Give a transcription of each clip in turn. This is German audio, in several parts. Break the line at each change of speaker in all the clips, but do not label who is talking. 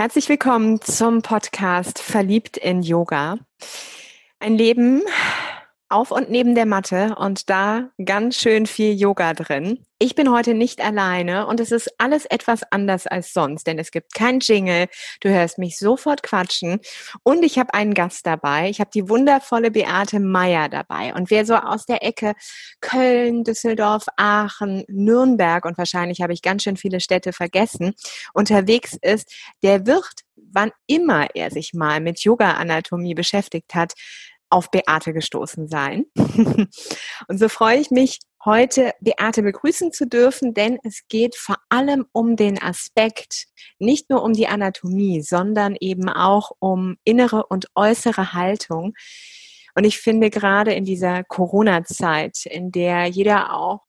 Herzlich willkommen zum Podcast Verliebt in Yoga. Ein Leben auf und neben der Matte und da ganz schön viel Yoga drin. Ich bin heute nicht alleine und es ist alles etwas anders als sonst, denn es gibt kein Jingle, du hörst mich sofort quatschen und ich habe einen Gast dabei. Ich habe die wundervolle Beate Meyer dabei und wer so aus der Ecke Köln, Düsseldorf, Aachen, Nürnberg und wahrscheinlich habe ich ganz schön viele Städte vergessen, unterwegs ist, der wird wann immer er sich mal mit Yoga-Anatomie beschäftigt hat, auf Beate gestoßen sein. und so freue ich mich, heute Beate begrüßen zu dürfen, denn es geht vor allem um den Aspekt, nicht nur um die Anatomie, sondern eben auch um innere und äußere Haltung. Und ich finde gerade in dieser Corona-Zeit, in der jeder auch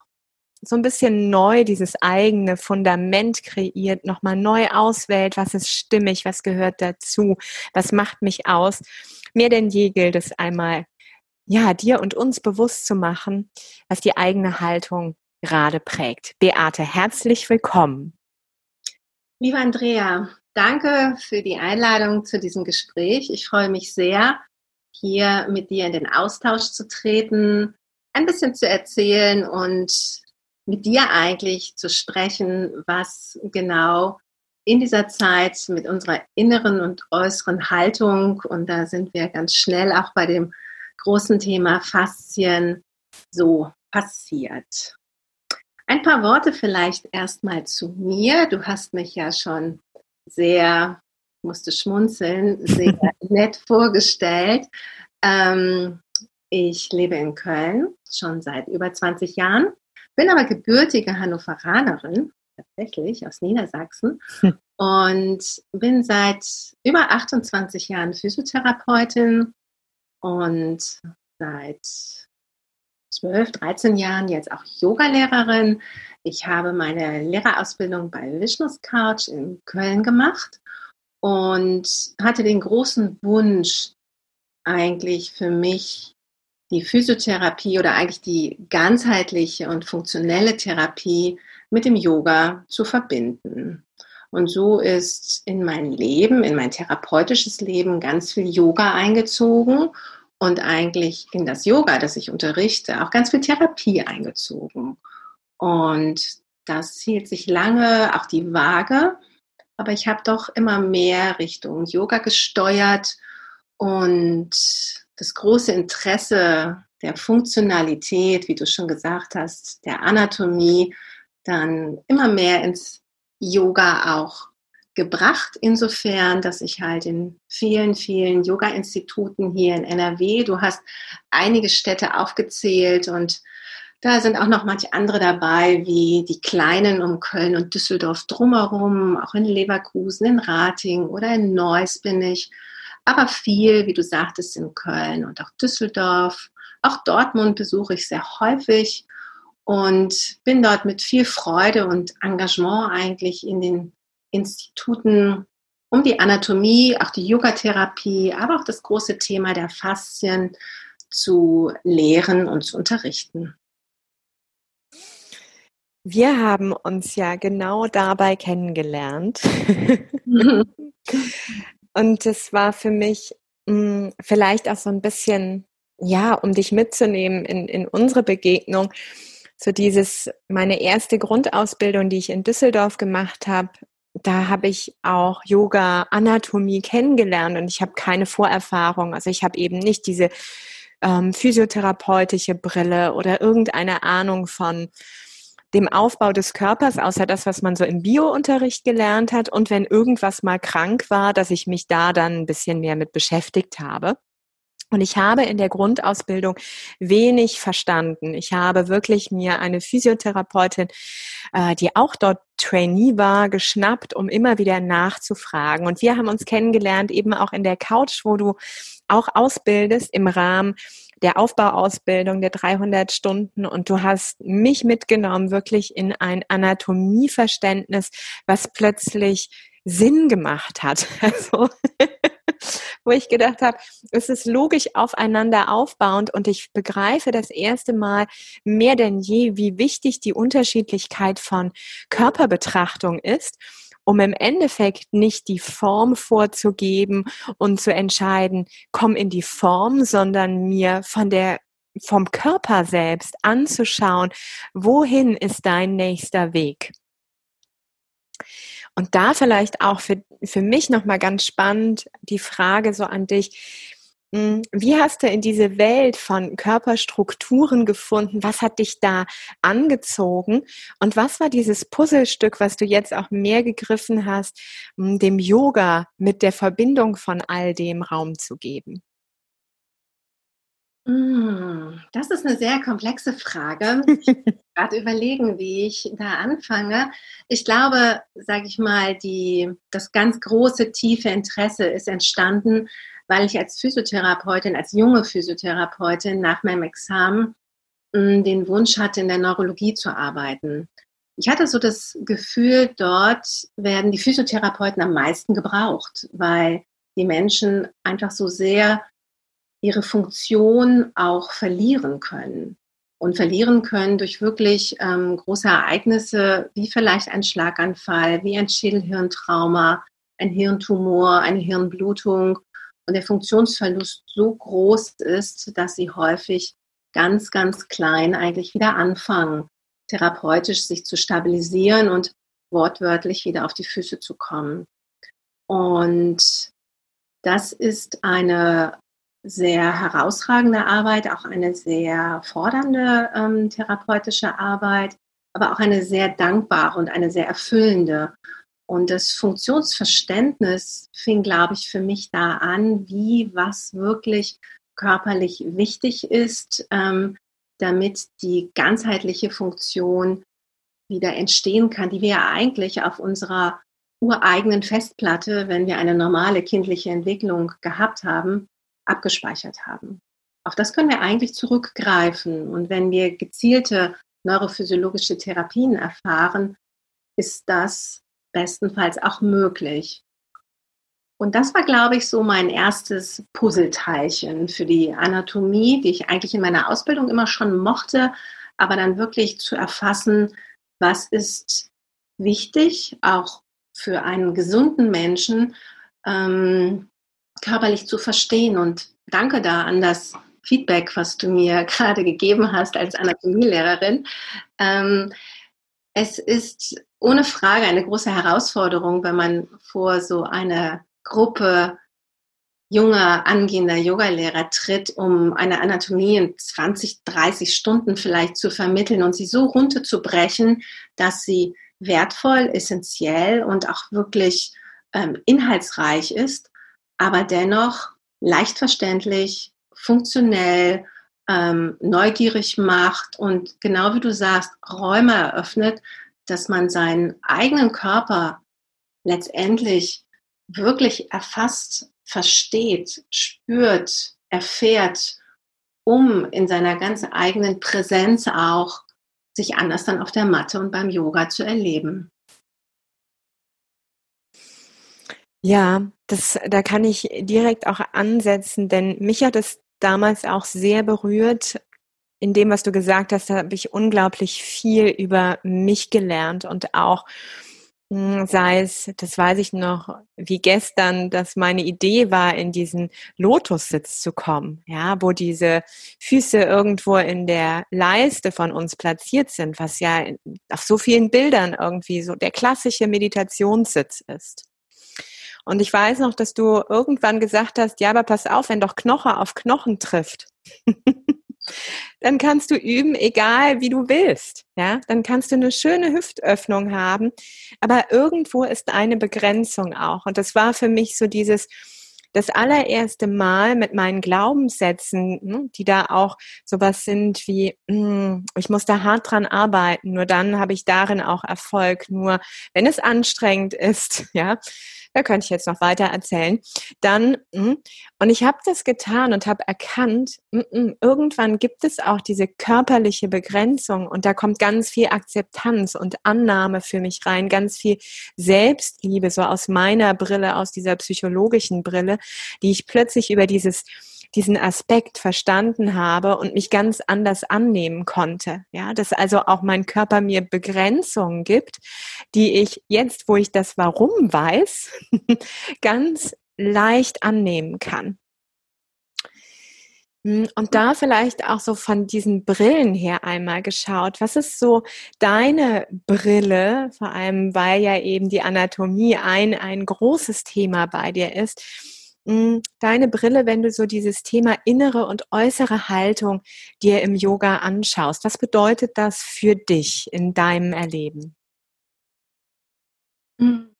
so ein bisschen neu dieses eigene Fundament kreiert, nochmal neu auswählt, was ist stimmig, was gehört dazu, was macht mich aus. Mehr denn je gilt es einmal, ja, dir und uns bewusst zu machen, was die eigene Haltung gerade prägt. Beate, herzlich willkommen.
Liebe Andrea, danke für die Einladung zu diesem Gespräch. Ich freue mich sehr, hier mit dir in den Austausch zu treten, ein bisschen zu erzählen und mit dir eigentlich zu sprechen, was genau in dieser Zeit mit unserer inneren und äußeren Haltung, und da sind wir ganz schnell auch bei dem großen Thema Faszien, so passiert. Ein paar Worte vielleicht erstmal zu mir. Du hast mich ja schon sehr, musste schmunzeln, sehr nett vorgestellt. Ähm, ich lebe in Köln schon seit über 20 Jahren bin aber gebürtige Hannoveranerin, tatsächlich aus Niedersachsen. Hm. Und bin seit über 28 Jahren Physiotherapeutin und seit 12, 13 Jahren jetzt auch Yogalehrerin. Ich habe meine Lehrerausbildung bei Vishnus Couch in Köln gemacht und hatte den großen Wunsch, eigentlich für mich die Physiotherapie oder eigentlich die ganzheitliche und funktionelle Therapie mit dem Yoga zu verbinden. Und so ist in mein Leben, in mein therapeutisches Leben ganz viel Yoga eingezogen und eigentlich in das Yoga, das ich unterrichte, auch ganz viel Therapie eingezogen. Und das hielt sich lange auch die Waage, aber ich habe doch immer mehr Richtung Yoga gesteuert und das große Interesse der Funktionalität, wie du schon gesagt hast, der Anatomie, dann immer mehr ins Yoga auch gebracht, insofern, dass ich halt in vielen, vielen Yoga-Instituten hier in NRW, du hast einige Städte aufgezählt und da sind auch noch manche andere dabei, wie die kleinen um Köln und Düsseldorf drumherum, auch in Leverkusen, in Rating oder in Neuss bin ich aber viel, wie du sagtest, in Köln und auch Düsseldorf. Auch Dortmund besuche ich sehr häufig und bin dort mit viel Freude und Engagement eigentlich in den Instituten um die Anatomie, auch die Yogatherapie, aber auch das große Thema der Faszien zu lehren und zu unterrichten.
Wir haben uns ja genau dabei kennengelernt. Und es war für mich mh, hm, vielleicht auch so ein bisschen, ja, um dich mitzunehmen in, in unsere Begegnung, so dieses, meine erste Grundausbildung, die ich in Düsseldorf gemacht habe, da habe ich auch Yoga, Anatomie kennengelernt und ich habe keine Vorerfahrung. Also ich habe eben nicht diese ähm, physiotherapeutische Brille oder irgendeine Ahnung von dem Aufbau des Körpers, außer das, was man so im Biounterricht gelernt hat. Und wenn irgendwas mal krank war, dass ich mich da dann ein bisschen mehr mit beschäftigt habe. Und ich habe in der Grundausbildung wenig verstanden. Ich habe wirklich mir eine Physiotherapeutin, äh, die auch dort Trainee war, geschnappt, um immer wieder nachzufragen. Und wir haben uns kennengelernt, eben auch in der Couch, wo du auch ausbildest im Rahmen der Aufbauausbildung der 300 Stunden und du hast mich mitgenommen wirklich in ein Anatomieverständnis, was plötzlich Sinn gemacht hat. Also, wo ich gedacht habe, es ist logisch aufeinander aufbauend und ich begreife das erste Mal mehr denn je, wie wichtig die Unterschiedlichkeit von Körperbetrachtung ist um im Endeffekt nicht die Form vorzugeben und zu entscheiden, komm in die Form, sondern mir von der vom Körper selbst anzuschauen, wohin ist dein nächster Weg? Und da vielleicht auch für, für mich nochmal ganz spannend die Frage so an dich, wie hast du in diese Welt von Körperstrukturen gefunden? Was hat dich da angezogen? Und was war dieses Puzzlestück, was du jetzt auch mehr gegriffen hast, hm, dem Yoga mit der Verbindung von all dem Raum zu geben?
Hm, das ist eine sehr komplexe Frage. Ich gerade überlegen, wie ich da anfange. Ich glaube, sage ich mal, die, das ganz große, tiefe Interesse ist entstanden, weil ich als Physiotherapeutin, als junge Physiotherapeutin nach meinem Examen hm, den Wunsch hatte, in der Neurologie zu arbeiten. Ich hatte so das Gefühl, dort werden die Physiotherapeuten am meisten gebraucht, weil die Menschen einfach so sehr ihre Funktion auch verlieren können. Und verlieren können durch wirklich ähm, große Ereignisse, wie vielleicht ein Schlaganfall, wie ein Schädelhirntrauma, ein Hirntumor, eine Hirnblutung und der Funktionsverlust so groß ist, dass sie häufig ganz, ganz klein eigentlich wieder anfangen, therapeutisch sich zu stabilisieren und wortwörtlich wieder auf die Füße zu kommen. Und das ist eine sehr herausragende Arbeit, auch eine sehr fordernde ähm, therapeutische Arbeit, aber auch eine sehr dankbare und eine sehr erfüllende. Und das Funktionsverständnis fing, glaube ich, für mich da an, wie was wirklich körperlich wichtig ist, ähm, damit die ganzheitliche Funktion wieder entstehen kann, die wir ja eigentlich auf unserer ureigenen Festplatte, wenn wir eine normale kindliche Entwicklung gehabt haben, abgespeichert haben. Auf das können wir eigentlich zurückgreifen. Und wenn wir gezielte neurophysiologische Therapien erfahren, ist das bestenfalls auch möglich. Und das war, glaube ich, so mein erstes Puzzleteilchen für die Anatomie, die ich eigentlich in meiner Ausbildung immer schon mochte, aber dann wirklich zu erfassen, was ist wichtig, auch für einen gesunden Menschen, ähm, körperlich zu verstehen. Und danke da an das Feedback, was du mir gerade gegeben hast als Anatomielehrerin. Ähm, es ist ohne Frage eine große Herausforderung, wenn man vor so eine Gruppe junger, angehender Yogalehrer tritt, um eine Anatomie in 20, 30 Stunden vielleicht zu vermitteln und sie so runterzubrechen, dass sie wertvoll, essentiell und auch wirklich ähm, inhaltsreich ist, aber dennoch leicht verständlich, funktionell, ähm, neugierig macht und genau wie du sagst, Räume eröffnet, dass man seinen eigenen Körper letztendlich wirklich erfasst, versteht, spürt, erfährt, um in seiner ganz eigenen Präsenz auch sich anders dann auf der Matte und beim Yoga zu erleben.
Ja, das, da kann ich direkt auch ansetzen, denn mich hat es damals auch sehr berührt. In dem, was du gesagt hast, habe ich unglaublich viel über mich gelernt und auch hm, sei es, das weiß ich noch, wie gestern, dass meine Idee war, in diesen Lotussitz zu kommen, ja, wo diese Füße irgendwo in der Leiste von uns platziert sind, was ja auf so vielen Bildern irgendwie so der klassische Meditationssitz ist. Und ich weiß noch, dass du irgendwann gesagt hast, ja, aber pass auf, wenn doch Knoche auf Knochen trifft. dann kannst du üben, egal wie du willst. Ja, dann kannst du eine schöne Hüftöffnung haben. Aber irgendwo ist eine Begrenzung auch. Und das war für mich so dieses, das allererste Mal mit meinen Glaubenssätzen, ne, die da auch sowas sind wie, hm, ich muss da hart dran arbeiten, nur dann habe ich darin auch Erfolg, nur wenn es anstrengend ist, ja, da könnte ich jetzt noch weiter erzählen. Dann, hm, und ich habe das getan und habe erkannt, hm, hm, irgendwann gibt es auch diese körperliche Begrenzung und da kommt ganz viel Akzeptanz und Annahme für mich rein, ganz viel Selbstliebe, so aus meiner Brille, aus dieser psychologischen Brille, die ich plötzlich über dieses diesen Aspekt verstanden habe und mich ganz anders annehmen konnte. Ja, dass also auch mein Körper mir Begrenzungen gibt, die ich jetzt, wo ich das Warum weiß, ganz leicht annehmen kann. Hm, und da vielleicht auch so von diesen Brillen her einmal geschaut. Was ist so deine Brille, vor allem weil ja eben die Anatomie ein, ein großes Thema bei dir ist. Hm, deine Brille, wenn du so dieses Thema innere und äußere Haltung dir im Yoga anschaust. Was bedeutet das für dich in deinem Erleben?
Hm.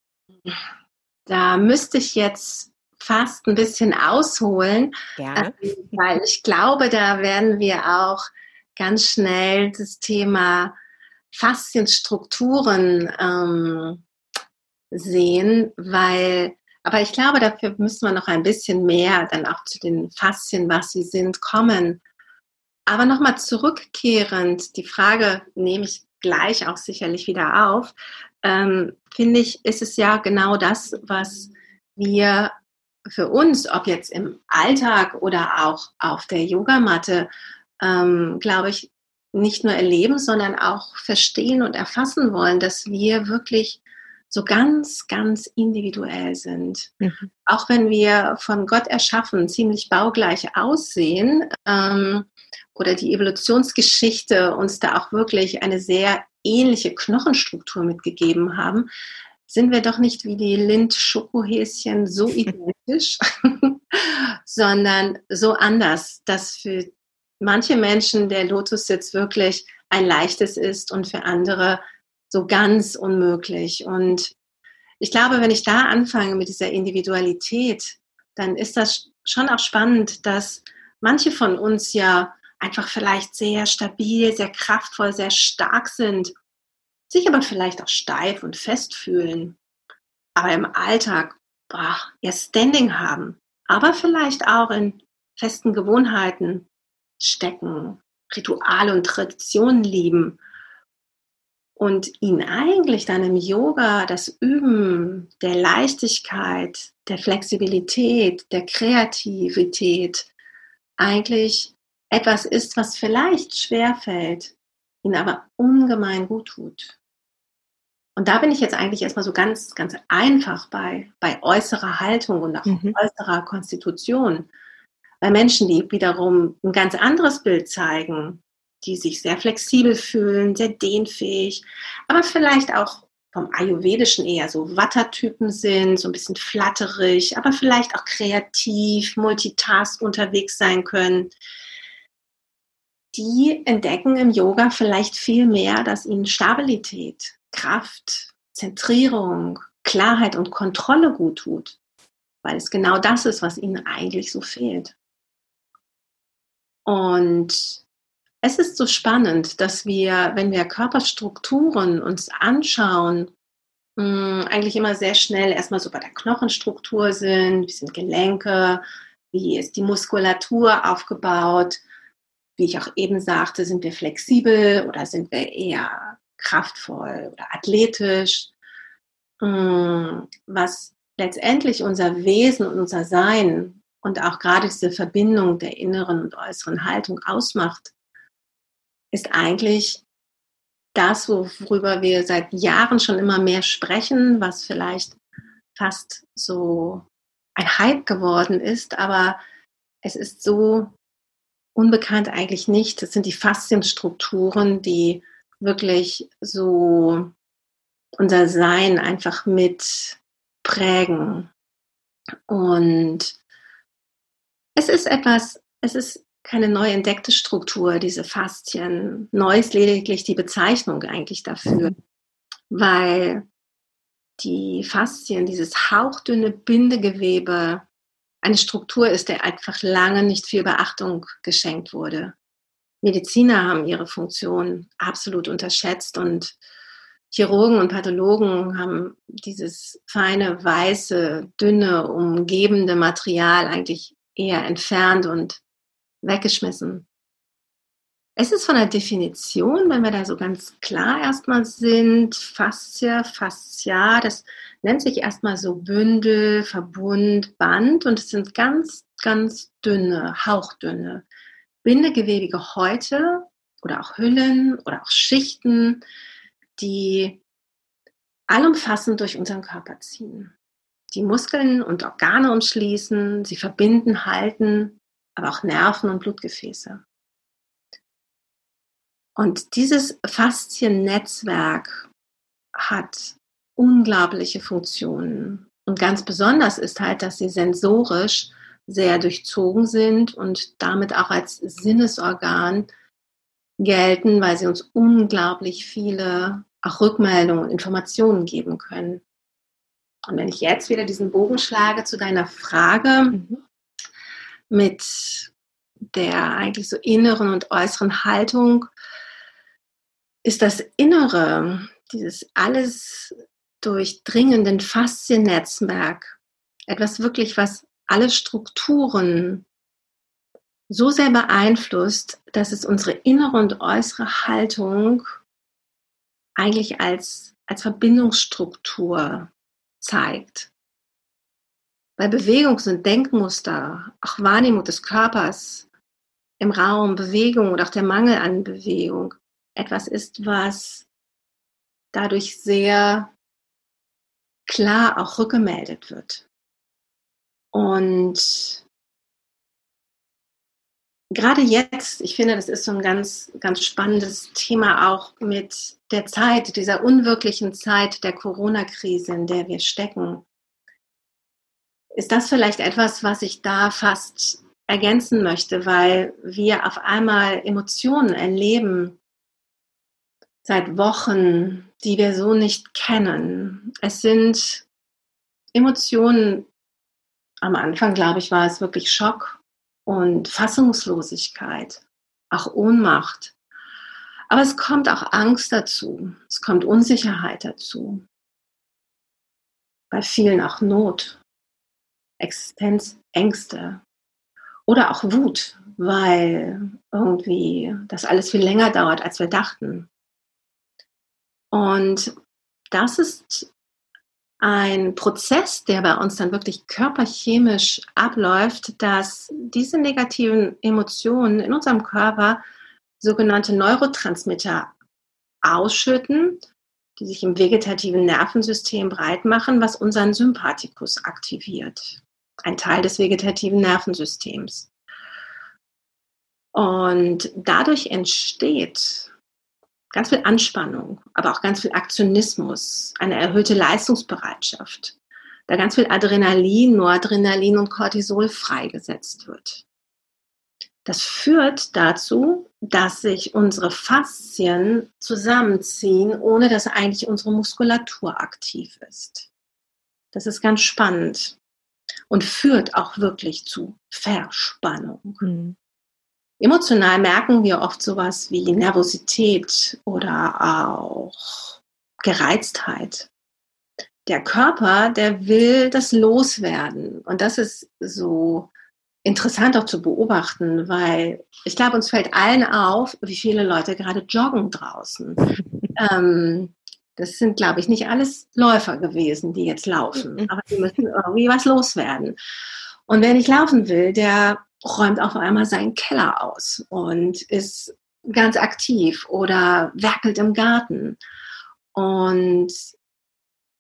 Da müsste ich jetzt fast ein bisschen ausholen, ja. Ähm, weil ich glaube, da werden wir auch ganz schnell das Thema Faszienstrukturen ähm, sehen, weil, aber ich glaube, dafür müssen wir noch ein bisschen mehr dann auch zu den Faszien, was sie sind, kommen. Aber nochmal zurückkehrend, die Frage nehme ich gleich auch sicherlich wieder auf, ähm, finde ich, ist es ja genau das, was wir für uns, ob jetzt im Alltag oder auch auf der Yogamatte, ähm, glaube ich, nicht nur erleben, sondern auch verstehen und erfassen wollen, dass wir wirklich so ganz, ganz individuell sind. Mhm. Auch wenn wir von Gott erschaffen, ziemlich baugleich aussehen ähm, oder die Evolutionsgeschichte uns da auch wirklich eine sehr ähnliche Knochenstruktur mitgegeben haben, sind wir doch nicht wie die Lind-Schokohäschen so identisch, sondern so anders, dass für manche Menschen der Lotussitz wirklich ein leichtes ist und für andere so ganz unmöglich. Und ich glaube, wenn ich da anfange mit dieser Individualität, dann ist das schon auch spannend, dass manche von uns ja einfach vielleicht sehr stabil, sehr kraftvoll, sehr stark sind sich aber vielleicht auch steif und fest fühlen, aber im Alltag boah, ihr Standing haben, aber vielleicht auch in festen Gewohnheiten stecken, Rituale und Traditionen lieben und ihnen eigentlich dann im Yoga das Üben der Leichtigkeit, der Flexibilität, der Kreativität eigentlich etwas ist, was vielleicht schwerfällt, ihnen aber ungemein gut tut. Und da bin ich jetzt eigentlich erstmal so ganz, ganz einfach bei, bei äußerer Haltung und auch mhm. äußerer Konstitution. Bei Menschen, die wiederum ein ganz anderes Bild zeigen, die sich sehr flexibel fühlen, sehr dehnfähig, aber vielleicht auch vom Ayurvedischen eher so Wattertypen sind, so ein bisschen flatterig, aber vielleicht auch kreativ, multitask unterwegs sein können. Die entdecken im Yoga vielleicht viel mehr, dass ihnen Stabilität, Kraft, Zentrierung, Klarheit und Kontrolle gut tut, weil es genau das ist, was ihnen eigentlich so fehlt. Und es ist so spannend, dass wir, wenn wir Körperstrukturen uns anschauen, hm, eigentlich immer sehr schnell erstmal so bei der Knochenstruktur sind, wie sind Gelenke, wie ist die Muskulatur aufgebaut, wie ich auch eben sagte, sind wir flexibel oder sind wir eher kraftvoll oder athletisch, mm, was letztendlich unser Wesen und unser Sein und auch gerade diese Verbindung der inneren und äußeren Haltung ausmacht, ist eigentlich das, worüber wir seit Jahren schon immer mehr sprechen, was vielleicht fast so ein Hype geworden ist, aber es ist so unbekannt eigentlich nicht. Es sind die Faszienstrukturen, die wirklich so unser Sein einfach mit prägen. Und es ist etwas, es ist keine neu entdeckte Struktur, diese Faszien. Neu ist lediglich die Bezeichnung eigentlich dafür, weil die Faszien, dieses hauchdünne Bindegewebe, eine Struktur ist, der einfach lange nicht viel Beachtung geschenkt wurde. Mediziner haben ihre Funktion absolut unterschätzt und Chirurgen und Pathologen haben dieses feine, weiße, dünne, umgebende Material eigentlich eher entfernt und weggeschmissen. Es ist von der Definition, wenn wir da so ganz klar erstmal sind, Faszie, Fascia, das nennt sich erstmal so Bündel, Verbund, Band und es sind ganz, ganz dünne, hauchdünne, bindegewebige Häute oder auch Hüllen oder auch Schichten, die allumfassend durch unseren Körper ziehen. Die Muskeln und Organe umschließen, sie verbinden, halten, aber auch Nerven und Blutgefäße. Und dieses Fasziennetzwerk hat unglaubliche Funktionen. Und ganz besonders ist halt, dass sie sensorisch sehr durchzogen sind und damit auch als Sinnesorgan gelten, weil sie uns unglaublich viele auch Rückmeldungen und Informationen geben können. Und wenn ich jetzt wieder diesen Bogen schlage zu deiner Frage mhm. Mit der eigentlich so inneren und äußeren Haltung, ist das Innere, dieses alles durchdringenden Fasziennetzwerk, etwas wirklich, was alle Strukturen so sehr beeinflusst, dass es unsere innere und äußere Haltung eigentlich als, als Verbindungsstruktur zeigt. Weil Bewegungs- und Denkmuster, auch Wahrnehmung des Körpers im Raum, Bewegung oder auch der Mangel an Bewegung etwas ist, was dadurch sehr klar auch rückgemeldet wird. Und gerade jetzt, ich finde, das ist so ein ganz, ganz spannendes Thema auch mit der Zeit, dieser unwirklichen Zeit der Corona-Krise, in der wir stecken. Ist das vielleicht etwas, was ich da fast ergänzen möchte, weil wir auf einmal Emotionen erleben seit Wochen, die wir so nicht kennen. Es sind Emotionen, am Anfang, glaube ich, war es wirklich Schock und Fassungslosigkeit, auch Ohnmacht. Aber es kommt auch Angst dazu, es kommt Unsicherheit dazu. Bei vielen auch Not, Existenzängste oder auch Wut, weil irgendwie das alles viel länger dauert, als wir dachten. Und das ist ein Prozess, der bei uns dann wirklich körperchemisch abläuft, dass diese negativen Emotionen in unserem Körper sogenannte Neurotransmitter ausschütten, die sich im vegetativen Nervensystem breit machen, was unseren Sympathikus aktiviert. Ein Teil des vegetativen Nervensystems. Und dadurch entsteht ganz viel Anspannung, aber auch ganz viel Aktionismus, eine erhöhte Leistungsbereitschaft, da ganz viel Adrenalin, Noradrenalin und Cortisol freigesetzt wird. Das führt dazu, dass sich unsere Faszien zusammenziehen, ohne dass eigentlich unsere Muskulatur aktiv ist. Das ist ganz spannend und führt auch wirklich zu Verspannung. Mhm. Emotional merken wir oft sowas wie Nervosität oder auch Gereiztheit. Der Körper, der will das loswerden. Und das ist so interessant auch zu beobachten, weil ich glaube, uns fällt allen auf, wie viele Leute gerade joggen draußen. ähm, das sind, glaube ich, nicht alles Läufer gewesen, die jetzt laufen, mhm. aber die müssen irgendwie was loswerden. Und wer nicht laufen will, der räumt auf einmal seinen Keller aus und ist ganz aktiv oder werkelt im Garten. Und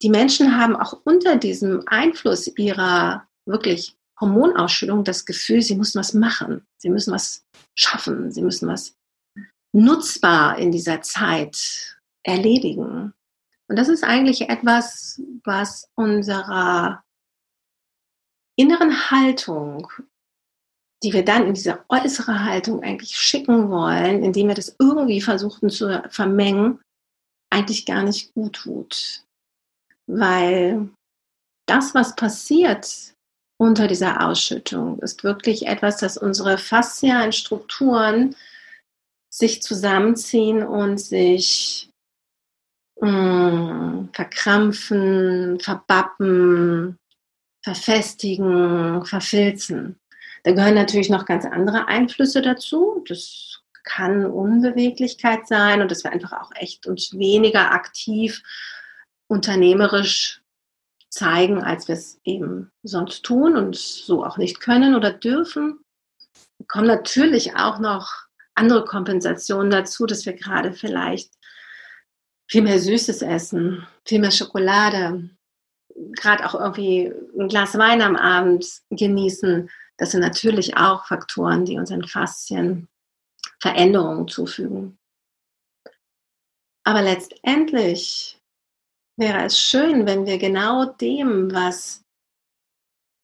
die Menschen haben auch unter diesem Einfluss ihrer wirklich Hormonausschüttung das Gefühl, sie müssen was machen, sie müssen was schaffen, sie müssen was nutzbar in dieser Zeit erledigen. Und das ist eigentlich etwas, was unserer inneren Haltung die wir dann in diese äußere Haltung eigentlich schicken wollen, indem wir das irgendwie versuchen zu vermengen, eigentlich gar nicht gut tut. Weil das, was passiert unter dieser Ausschüttung, ist wirklich etwas, dass unsere faszialen Strukturen sich zusammenziehen und sich mh, mm, verkrampfen, verbappen, verfestigen, verfilzen. Da gehören natürlich noch ganz andere Einflüsse dazu. Das kann Unbeweglichkeit sein und dass wir einfach auch echt uns weniger aktiv unternehmerisch zeigen, als wir es eben sonst tun und so auch nicht können oder dürfen. Es kommen natürlich auch noch andere Kompensationen dazu, dass wir gerade vielleicht viel mehr Süßes essen, viel mehr Schokolade, gerade auch irgendwie ein Glas Wein am Abend genießen. Das sind natürlich auch Faktoren, die unseren Faszien Veränderungen zufügen. Aber letztendlich wäre es schön, wenn wir genau dem, was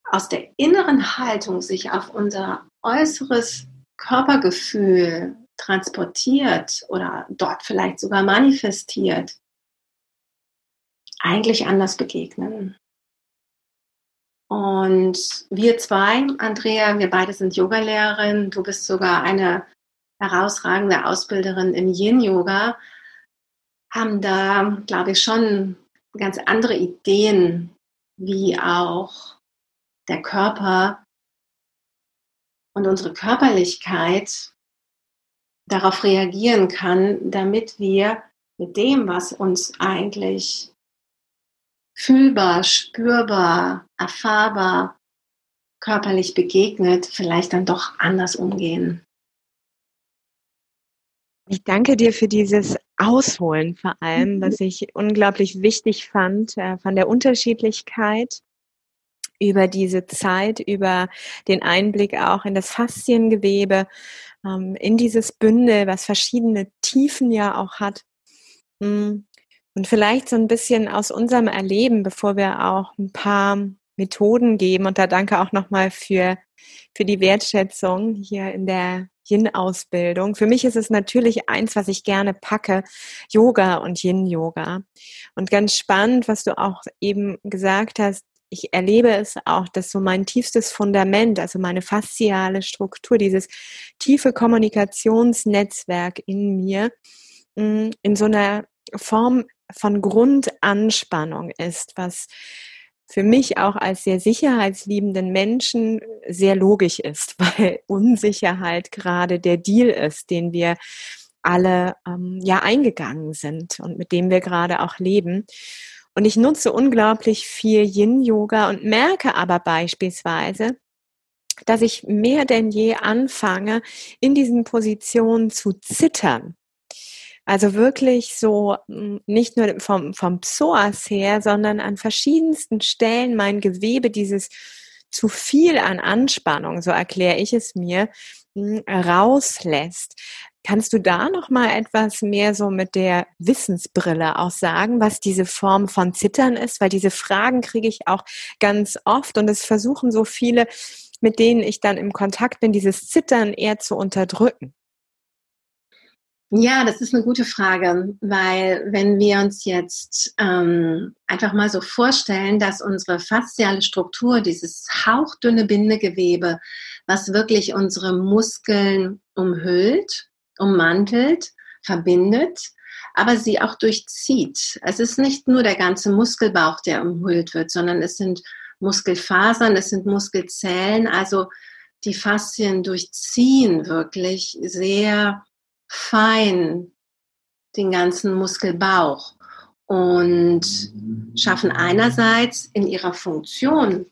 aus der inneren Haltung sich auf unser äußeres Körpergefühl transportiert oder dort vielleicht sogar manifestiert, eigentlich anders begegnen. Und wir zwei, Andrea, wir beide sind Yogalehrerin, du bist sogar eine herausragende Ausbilderin im Yin-Yoga, haben da, glaube ich, schon ganz andere Ideen, wie auch der Körper und unsere Körperlichkeit darauf reagieren kann, damit wir mit dem, was uns eigentlich fühlbar, spürbar, erfahrbar, körperlich begegnet, vielleicht dann doch anders umgehen.
Ich danke dir für dieses Ausholen vor allem, mhm. was ich unglaublich wichtig fand, äh, von der Unterschiedlichkeit über diese Zeit, über den Einblick auch in das Fasziengewebe, ähm, in dieses Bündel, was verschiedene Tiefen ja auch hat. Hm. Und vielleicht so ein bisschen aus unserem Erleben, bevor wir auch ein paar Methoden geben. Und da danke auch nochmal für, für die Wertschätzung hier in der Yin-Ausbildung. Für mich ist es natürlich eins, was ich gerne packe, Yoga und Yin-Yoga. Und ganz spannend, was du auch eben gesagt hast, ich erlebe es auch, dass so mein tiefstes Fundament, also meine fasziale Struktur, dieses tiefe Kommunikationsnetzwerk in mir, mm, in so einer Form von Grundanspannung ist, was für mich auch als sehr sicherheitsliebenden Menschen sehr logisch ist, weil Unsicherheit gerade der Deal ist, den wir alle ähm, ja eingegangen sind und mit dem wir gerade auch leben. Und ich nutze unglaublich viel Yin-Yoga und merke aber beispielsweise, dass ich mehr denn je anfange, in diesen Positionen zu zittern. Also wirklich so hm, nicht nur vom, vom Psoas her, sondern an verschiedensten Stellen mein Gewebe dieses zu viel an Anspannung, so erkläre ich es mir, hm, rauslässt. Kannst du da noch mal etwas mehr so mit der Wissensbrille auch sagen, was diese Form von Zittern ist? Weil diese Fragen kriege ich auch ganz oft und es versuchen so viele, mit denen ich dann im Kontakt bin, dieses Zittern eher zu unterdrücken.
Ja, das ist eine gute Frage, weil wenn wir uns jetzt ähm, einfach mal so vorstellen, dass unsere fasziale Struktur, dieses hauchdünne Bindegewebe, was wirklich unsere Muskeln umhüllt, ummantelt, verbindet, aber sie auch durchzieht. Es ist nicht nur der ganze Muskelbauch, der umhüllt wird, sondern es sind Muskelfasern, es sind Muskelzellen, also die Faszien durchziehen wirklich sehr fein den ganzen Muskelbauch und schaffen einerseits in ihrer Funktion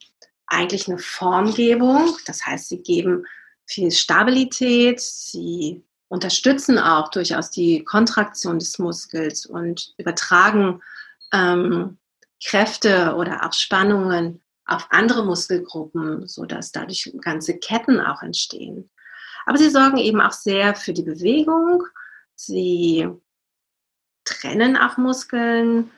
eigentlich eine Formgebung, das heißt, sie geben viel Stabilität, sie unterstützen auch durchaus die Kontraktion des Muskels und übertragen ähm, Kräfte oder auch Spannungen auf andere Muskelgruppen, sodass dadurch ganze Ketten auch entstehen. Aber sie sorgen eben auch sehr für die Bewegung. Sie trennen auch Muskeln.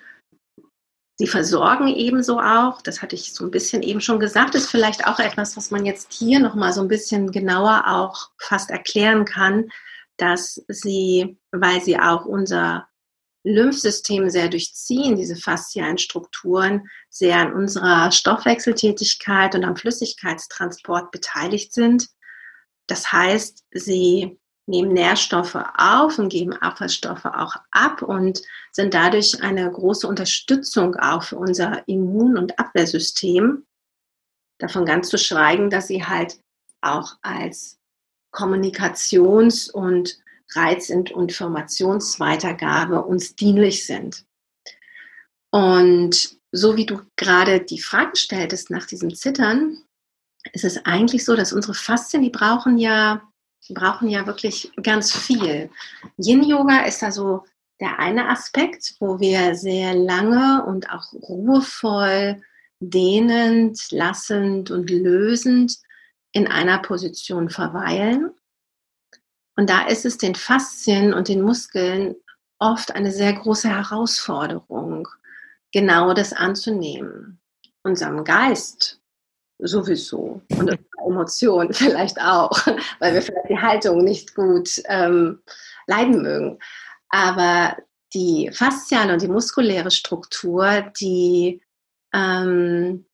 Sie versorgen ebenso auch, das hatte ich so ein bisschen eben schon gesagt, ist vielleicht auch etwas, was man jetzt hier nochmal so ein bisschen genauer auch fast erklären kann, dass sie, weil sie auch unser Lymphsystem sehr durchziehen, diese faszialen Strukturen, sehr an unserer Stoffwechseltätigkeit und am Flüssigkeitstransport beteiligt sind, das heißt, sie nehmen Nährstoffe auf und geben Abfallstoffe auch ab und sind dadurch eine große Unterstützung auch für unser Immun- und Abwehrsystem. Davon ganz zu schweigen, dass sie halt auch als Kommunikations- und Reiz- und Informationsweitergabe uns dienlich sind. Und so wie du gerade die Frage stelltest nach diesem Zittern, ist es eigentlich so, dass unsere Faszien, die brauchen ja, die brauchen ja wirklich ganz viel. Yin-Yoga ist da so der eine Aspekt, wo wir sehr lange und auch ruhevoll, dehnend, lassend und lösend in einer Position verweilen. Und da ist es den Faszien und den Muskeln oft eine sehr große Herausforderung, genau das anzunehmen. Unserem Geist sowieso und Emotionen vielleicht auch, weil wir vielleicht die Haltung nicht gut ähm, leiden mögen. Aber die fasziale und die muskuläre Struktur, die ähm,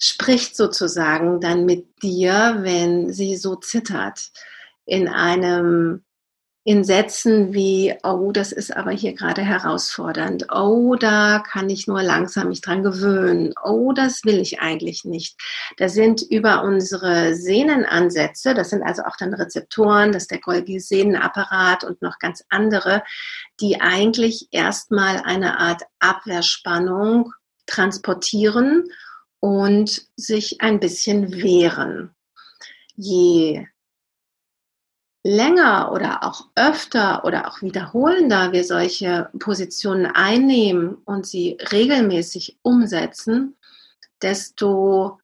spricht sozusagen dann mit dir, wenn sie so zittert in einem in Sätzen wie, oh, das ist aber hier gerade herausfordernd. Oh, da kann ich nur langsam mich dran gewöhnen. Oh, das will ich eigentlich nicht. Da sind über unsere Sehnenansätze, das sind also auch dann Rezeptoren, das ist der Golgi-Sehnenapparat und noch ganz andere, die eigentlich erstmal eine Art Abwehrspannung transportieren und sich ein bisschen wehren. Je länger oder auch öfter oder auch wiederholender wir solche Positionen einnehmen und sie regelmäßig umsetzen, desto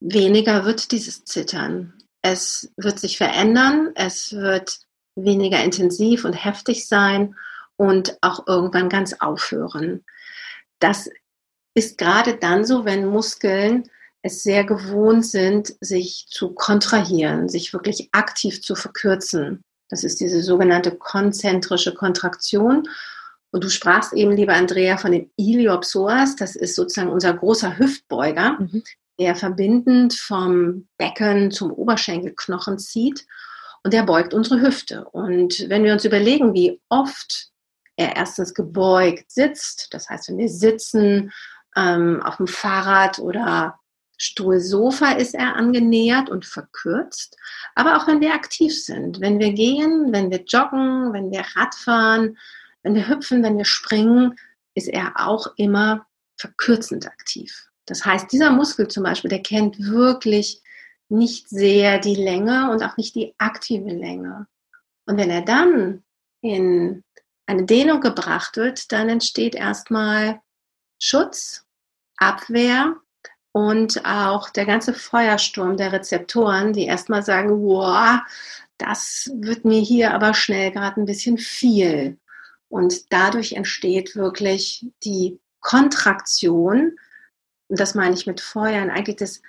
weniger wird dieses Zittern. Es wird sich verändern, es wird weniger intensiv und heftig sein und auch irgendwann ganz aufhören. Das ist gerade dann so, wenn Muskeln es sehr gewohnt sind, sich zu kontrahieren, sich wirklich aktiv zu verkürzen. Das ist diese sogenannte konzentrische Kontraktion. Und du sprachst eben, liebe Andrea, von dem Iliopsoas. Das ist sozusagen unser großer Hüftbeuger, mhm. der verbindend vom Becken zum Oberschenkelknochen zieht. Und der beugt unsere Hüfte. Und wenn wir uns überlegen, wie oft er erstens gebeugt sitzt, das heißt, wenn wir sitzen, ähm, auf dem Fahrrad oder Stuhlsofa ist er angenähert und verkürzt. Aber auch wenn wir aktiv sind, wenn wir gehen, wenn wir joggen, wenn wir Radfahren, wenn wir hüpfen, wenn wir springen, ist er auch immer verkürzend aktiv. Das heißt, dieser Muskel zum Beispiel, der kennt wirklich nicht sehr die Länge und auch nicht die aktive Länge. Und wenn er dann in eine Dehnung gebracht wird, dann entsteht erstmal Schutz, Abwehr und auch der ganze Feuersturm der Rezeptoren, die erstmal sagen, wow, das wird mir hier aber schnell gerade ein bisschen viel. Und dadurch entsteht wirklich die Kontraktion, und das meine ich mit Feuern, eigentlich das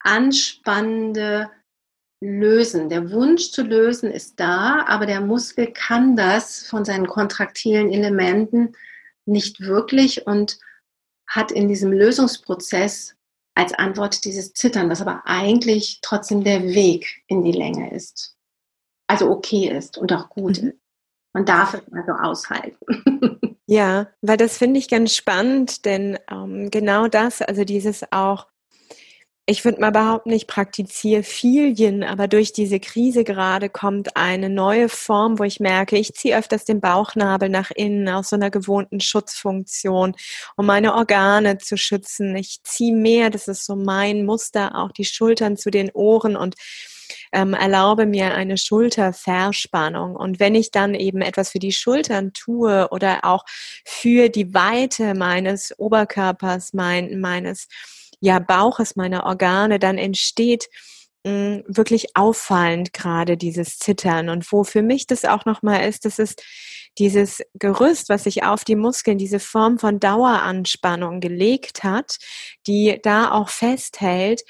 anspannende Lösen. Der Wunsch zu lösen ist da, aber der Muskel kann das von seinen kontraktilen Elementen nicht wirklich und hat in diesem Lösungsprozess als Antwort dieses Zittern, was aber eigentlich trotzdem der Weg in die Länge ist. Also okay ist und auch gut mhm. ist. Man darf es also aushalten.
Ja, weil das finde ich ganz spannend, denn ähm, genau das, also dieses auch ich würde mal behaupten, ich praktiziere viel aber durch diese Krise gerade kommt eine neue Form, wo ich merke, ich ziehe öfters den Bauchnabel nach innen aus so einer gewohnten Schutzfunktion, um meine Organe zu schützen. Ich ziehe mehr, das ist so mein Muster, auch die Schultern zu den Ohren und ähm, erlaube mir eine Schulterverspannung. Und wenn ich dann eben etwas für die Schultern tue oder auch für die Weite meines Oberkörpers, mein, meines ja, Bauches, meiner Organe, dann entsteht mh, mm, wirklich auffallend gerade dieses Zittern. Und wo für mich das auch nochmal ist, das ist dieses Gerüst, was sich auf die Muskeln, diese Form von Daueranspannung gelegt hat, die da auch festhält.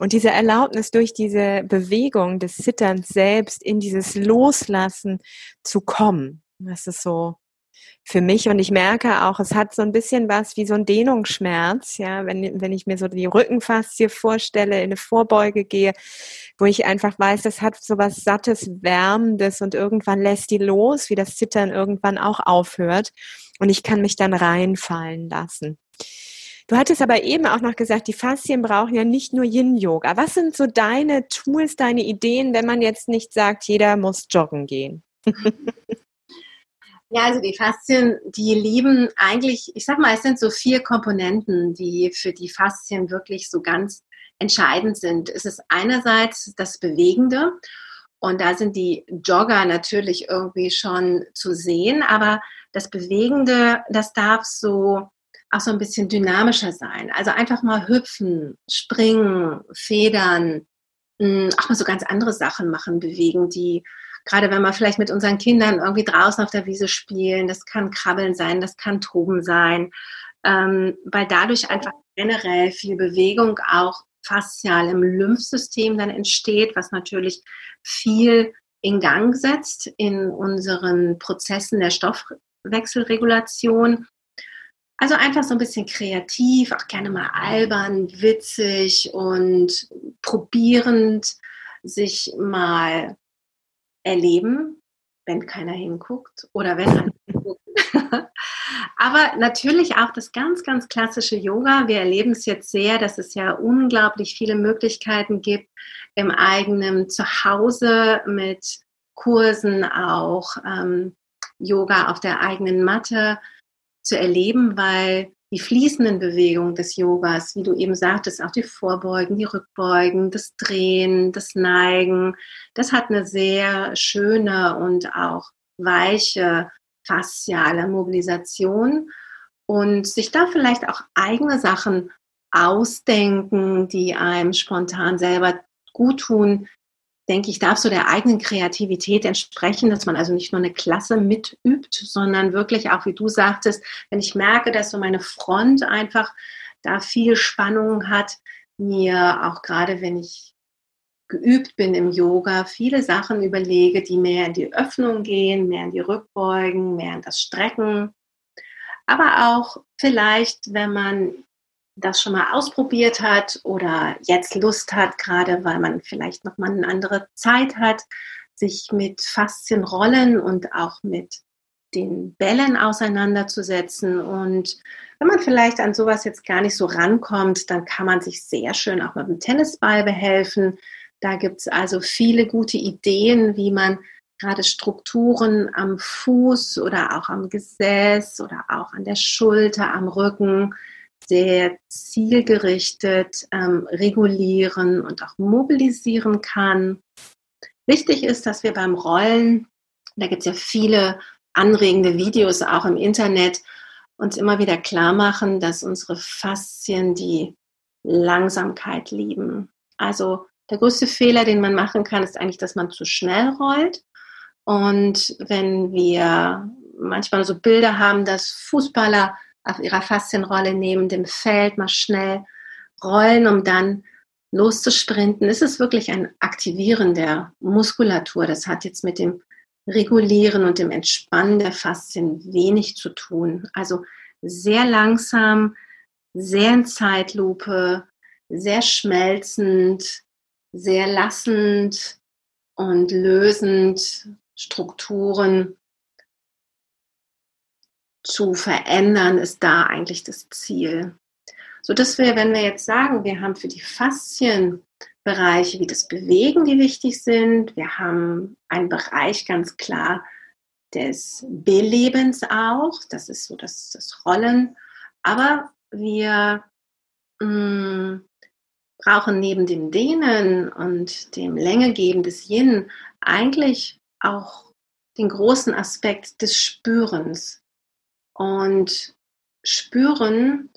Und diese Erlaubnis durch diese Bewegung des Zitterns selbst in dieses Loslassen zu kommen. Das ist so für mich und ich merke auch, es hat so ein bisschen was wie so ein Dehnungsschmerz, ja, wenn, wenn ich mir so die Rückenfaszie vorstelle, in eine Vorbeuge gehe, wo ich einfach weiß, das hat so was Sattes, Wärmendes und irgendwann lässt die los, wie das Zittern irgendwann auch aufhört und ich kann mich dann reinfallen lassen. Du hattest aber eben auch noch gesagt, die Faszien brauchen ja nicht nur Yin-Yoga. Was sind so deine Tools, deine Ideen, wenn man jetzt nicht sagt, jeder muss joggen gehen?
Ja, also die Faszien, die lieben eigentlich, ich sag mal, es sind so vier Komponenten, die für die Faszien wirklich so ganz entscheidend sind. Es ist einerseits das Bewegende und da sind die Jogger natürlich irgendwie schon zu sehen, aber das Bewegende, das darf so auch so ein bisschen dynamischer sein. Also einfach mal hüpfen, springen, federn, hm, auch mal so ganz andere Sachen machen, bewegen, die gerade wenn wir vielleicht mit unseren Kindern irgendwie draußen auf der Wiese spielen, das kann Krabbeln sein, das kann Toben sein, ähm, weil dadurch einfach generell viel Bewegung auch faszial im Lymphsystem dann entsteht, was natürlich viel in Gang setzt in unseren Prozessen der Stoffwechselregulation. Also einfach so ein bisschen kreativ, auch gerne mal albern, witzig und probierend, sich mal erleben, wenn keiner hinguckt oder wenn einer hinguckt. Aber natürlich auch das ganz, ganz klassische Yoga. Wir erleben es jetzt sehr, dass es ja unglaublich viele Möglichkeiten gibt, im eigenen Zuhause mit Kursen auch ähm, Yoga auf der eigenen Matte zu erleben, weil die fließenden Bewegungen des Yogas, wie du eben sagtest, auch die Vorbeugen, die Rückbeugen, das Drehen, das Neigen, das hat eine sehr schöne und auch weiche fasziale Mobilisation. Und sich da vielleicht auch eigene Sachen ausdenken, die einem spontan selber gut tun, denke ich, darf so der eigenen Kreativität entsprechen, dass man also nicht nur eine Klasse mitübt, sondern wirklich auch, wie du sagtest, wenn ich merke, dass so meine Front einfach da viel Spannung hat, mir auch gerade, wenn ich geübt bin im Yoga, viele Sachen überlege, die mehr in die Öffnung gehen, mehr in die Rückbeugen, mehr in das Strecken. Aber auch vielleicht, wenn man das schon mal ausprobiert hat oder jetzt Lust hat, gerade weil man vielleicht noch mal eine andere Zeit hat, sich mit Faszienrollen und auch mit den Bällen auseinanderzusetzen. Und wenn man vielleicht an sowas jetzt gar nicht so rankommt, dann kann man sich sehr schön auch mit dem Tennisball behelfen. Da gibt es also viele gute Ideen, wie man gerade Strukturen am Fuß oder auch am Gesäß oder auch an der Schulter, am Rücken sehr zielgerichtet ähm, regulieren und auch mobilisieren kann. Wichtig ist, dass wir beim Rollen, da gibt es ja viele anregende Videos auch im Internet, uns immer wieder klar machen, dass unsere Faszien die Langsamkeit lieben. Also der größte Fehler, den man machen kann, ist eigentlich, dass man zu schnell rollt. Und wenn wir manchmal so Bilder haben, dass Fußballer auf ihrer Faszienrolle neben dem Feld mal schnell rollen, um dann loszusprinten, ist es wirklich ein Aktivieren der Muskulatur. Das hat jetzt mit dem Regulieren und dem Entspannen der Faszien wenig zu tun. Also sehr langsam, sehr in Zeitlupe, sehr schmelzend, sehr lassend und lösend Strukturen zu verändern, ist da eigentlich das Ziel. So dass wir, wenn wir jetzt sagen, wir haben für die Faszienbereiche wie das Bewegen, die wichtig sind, wir haben einen Bereich ganz klar des Belebens auch, das ist so das, das Rollen, aber wir mh, mm, brauchen neben dem Dehnen und dem Längegeben des Yin eigentlich auch den großen Aspekt des Spürens. Und spüren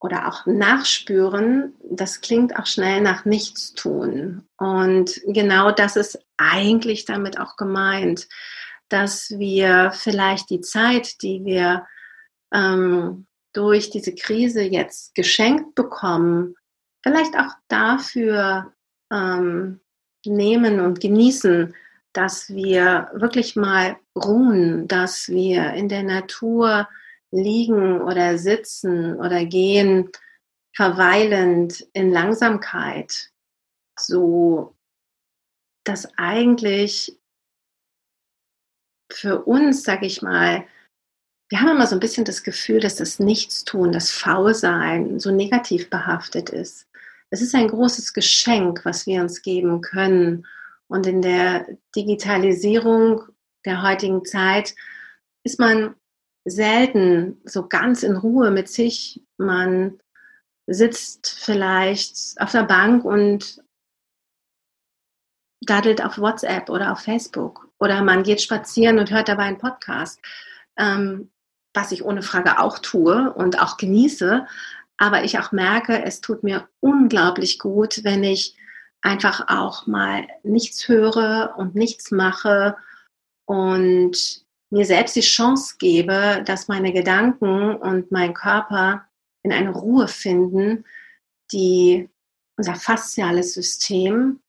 oder auch nachspüren, das klingt auch schnell nach Nichtstun. Und genau das ist eigentlich damit auch gemeint, dass wir vielleicht die Zeit, die wir ähm, durch diese Krise jetzt geschenkt bekommen, vielleicht auch dafür ähm, nehmen und genießen, dass wir wirklich mal ruhen, dass wir in der Natur liegen oder sitzen oder gehen, verweilend in Langsamkeit, so dass eigentlich für uns, sag ich mal, wir haben immer so ein bisschen das Gefühl, dass das Nichtstun, das Faulsein so negativ behaftet ist. Es ist ein großes Geschenk, was wir uns geben können. Und in der Digitalisierung der heutigen Zeit ist man selten so ganz in Ruhe mit sich. Man sitzt vielleicht auf der Bank und daddelt auf WhatsApp oder auf Facebook. Oder man geht spazieren und hört dabei einen Podcast. Ähm, was ich ohne Frage auch tue und auch genieße. Aber ich auch merke, es tut mir unglaublich gut, wenn ich einfach auch mal nichts höre und nichts mache und mir selbst die Chance gebe, dass meine Gedanken und mein Körper in eine Ruhe finden, die unser fasziales System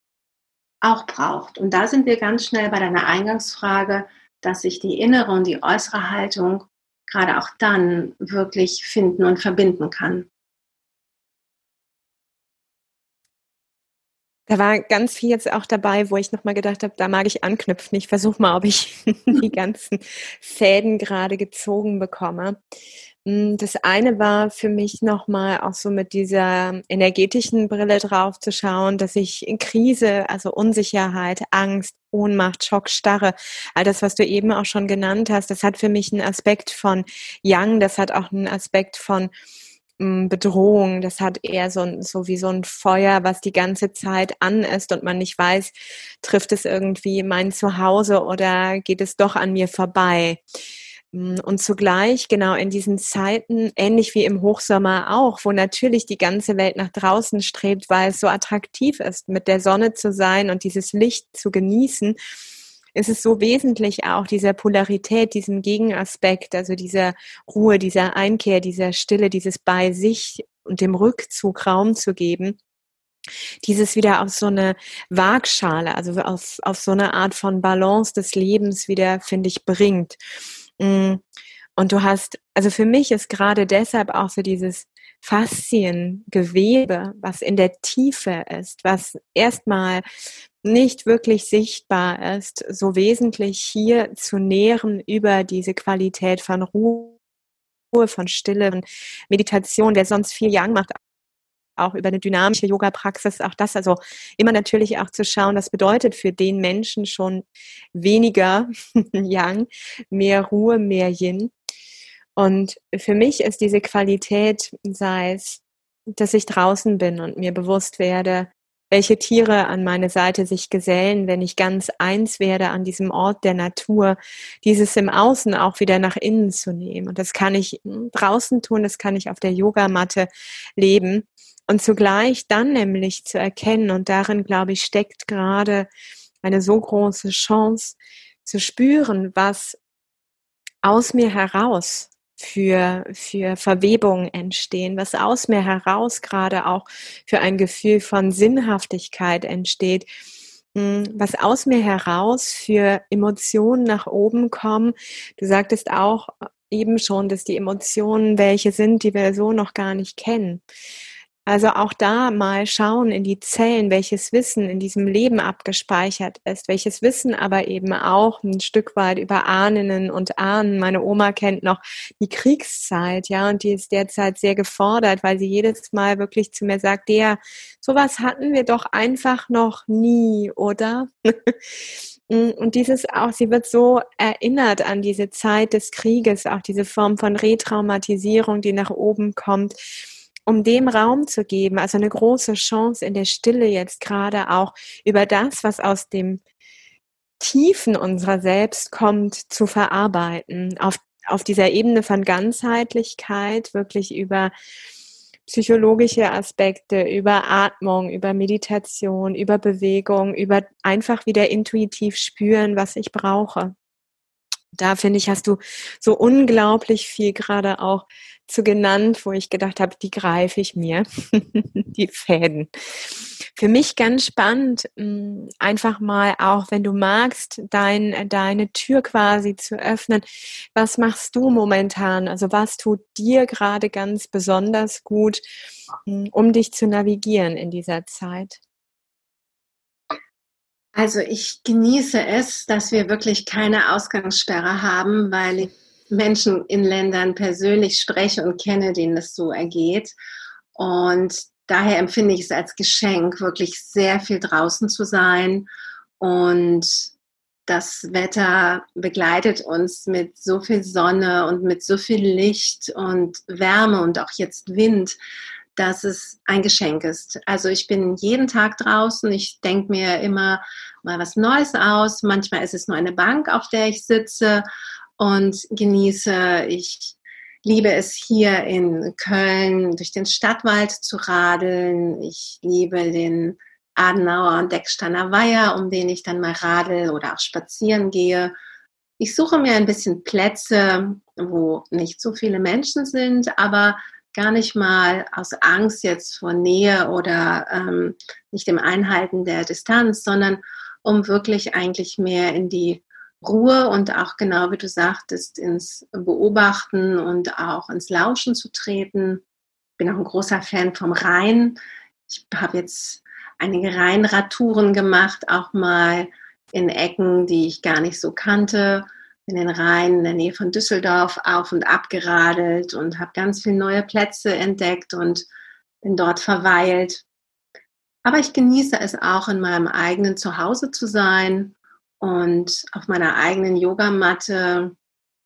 auch braucht. Und da sind wir ganz schnell bei deiner Eingangsfrage, dass sich die innere und die äußere Haltung gerade auch dann wirklich finden und verbinden kann.
Da war ganz viel jetzt auch dabei, wo ich nochmal gedacht habe, da mag ich anknüpfen. Ich versuche mal, ob ich die ganzen Fäden gerade gezogen bekomme. Hm, das eine war für mich nochmal auch so mit dieser energetischen Brille drauf zu schauen, dass ich in Krise, also Unsicherheit, Angst, Ohnmacht, Schock, Starre, all das, was du eben auch schon genannt hast, das hat für mich einen Aspekt von Yang, das hat auch einen Aspekt von Bedrohung, das hat eher so, so wie so ein Feuer, was die ganze Zeit an ist und man nicht weiß, trifft es irgendwie mein Zuhause oder geht es doch an mir vorbei. Mm, und zugleich, genau in diesen Zeiten, ähnlich wie im Hochsommer auch, wo natürlich die ganze Welt nach draußen strebt, weil es so attraktiv ist, mit der Sonne zu sein und dieses Licht zu genießen, ist es so wesentlich auch dieser Polarität, diesem Gegenaspekt, also dieser Ruhe, dieser Einkehr, dieser Stille, dieses bei sich und dem Rückzug Raum zu geben, dieses wieder auf so eine Waagschale, also auf, auf so eine Art von Balance des Lebens wieder, finde ich, bringt. Mm. Und du hast, also für mich ist gerade deshalb auch so dieses Fasziengewebe, was in der Tiefe ist, was erstmal nicht wirklich sichtbar ist, so wesentlich hier zu nähren über diese Qualität von Ruhe, von Stille, von Meditation, der sonst viel Yang macht, auch über eine dynamische Yoga-Praxis, auch das, also immer natürlich auch zu schauen, das bedeutet für den Menschen schon weniger Yang, mehr Ruhe, mehr Yin. Und für mich ist diese Qualität, sei es, dass ich draußen bin und mir bewusst werde, welche Tiere an meine Seite sich gesellen, wenn ich ganz eins werde an diesem Ort der Natur, dieses im Außen auch wieder nach innen zu nehmen. Und das kann ich draußen tun, das kann ich auf der Yogamatte leben. Und zugleich dann nämlich zu erkennen, und darin, glaube ich, steckt gerade eine so große Chance, zu spüren, was aus mir heraus für, für Verwebungen entstehen, was aus mir heraus gerade auch für ein Gefühl von Sinnhaftigkeit entsteht, hm, was aus mir heraus für Emotionen nach oben kommen. Du sagtest auch eben schon, dass die Emotionen welche sind, die wir so noch gar nicht kennen. Also auch da mal schauen in die Zellen, welches Wissen in diesem Leben abgespeichert ist, welches Wissen aber eben auch ein Stück weit über Ahnen und Ahnen. Meine Oma kennt noch die Kriegszeit, ja, und die ist derzeit sehr gefordert, weil sie jedes Mal wirklich zu mir sagt, der, sowas hatten wir doch einfach noch nie, oder? Und dieses auch, sie wird so erinnert an diese Zeit des Krieges, auch diese Form von Retraumatisierung, die nach oben kommt um dem Raum zu geben, also eine große Chance in der Stille jetzt gerade auch über das, was aus dem Tiefen unserer selbst kommt, zu verarbeiten, auf, auf dieser Ebene von Ganzheitlichkeit, wirklich über psychologische Aspekte, über Atmung, über Meditation, über Bewegung, über einfach wieder intuitiv spüren, was ich brauche. Da finde ich, hast du so unglaublich viel gerade auch zu genannt, wo ich gedacht habe, die greife ich mir, die Fäden. Für mich ganz spannend, mm, einfach mal auch, wenn du magst, dein, deine Tür quasi zu öffnen. Was machst du momentan? Also was tut dir gerade ganz besonders gut, mm, um dich zu navigieren in dieser Zeit?
Also ich genieße es, dass wir wirklich keine Ausgangssperre haben, weil ich Menschen in Ländern persönlich spreche und kenne, denen es so ergeht. Und daher empfinde ich es als Geschenk, wirklich sehr viel draußen zu sein. Und das Wetter begleitet uns mit so viel Sonne und mit so viel Licht und Wärme und auch jetzt Wind, dass es ein Geschenk ist. Also ich bin jeden Tag draußen, ich denke mir immer mal was Neues aus. Manchmal ist es nur eine Bank, auf der ich sitze und genieße. Ich liebe es hier in Köln durch den Stadtwald zu radeln. Ich liebe den Adenauer und Decksteiner Weiher, um den ich dann mal radel oder auch spazieren gehe. Ich suche mir ein bisschen Plätze, wo nicht so viele Menschen sind, aber gar nicht mal aus Angst jetzt vor Nähe oder ähm, nicht dem Einhalten der Distanz, sondern um wirklich eigentlich mehr in die Ruhe und auch genau wie du sagtest, ins Beobachten und auch ins Lauschen zu treten. Ich bin auch ein großer Fan vom Rhein. Ich habe jetzt einige Rheinradtouren gemacht, auch mal in Ecken, die ich gar nicht so kannte in den Rhein in der Nähe von Düsseldorf auf und ab geradelt und habe ganz viele neue Plätze entdeckt und bin dort verweilt. Aber ich genieße es auch, in meinem eigenen Zuhause zu sein und auf meiner eigenen Yogamatte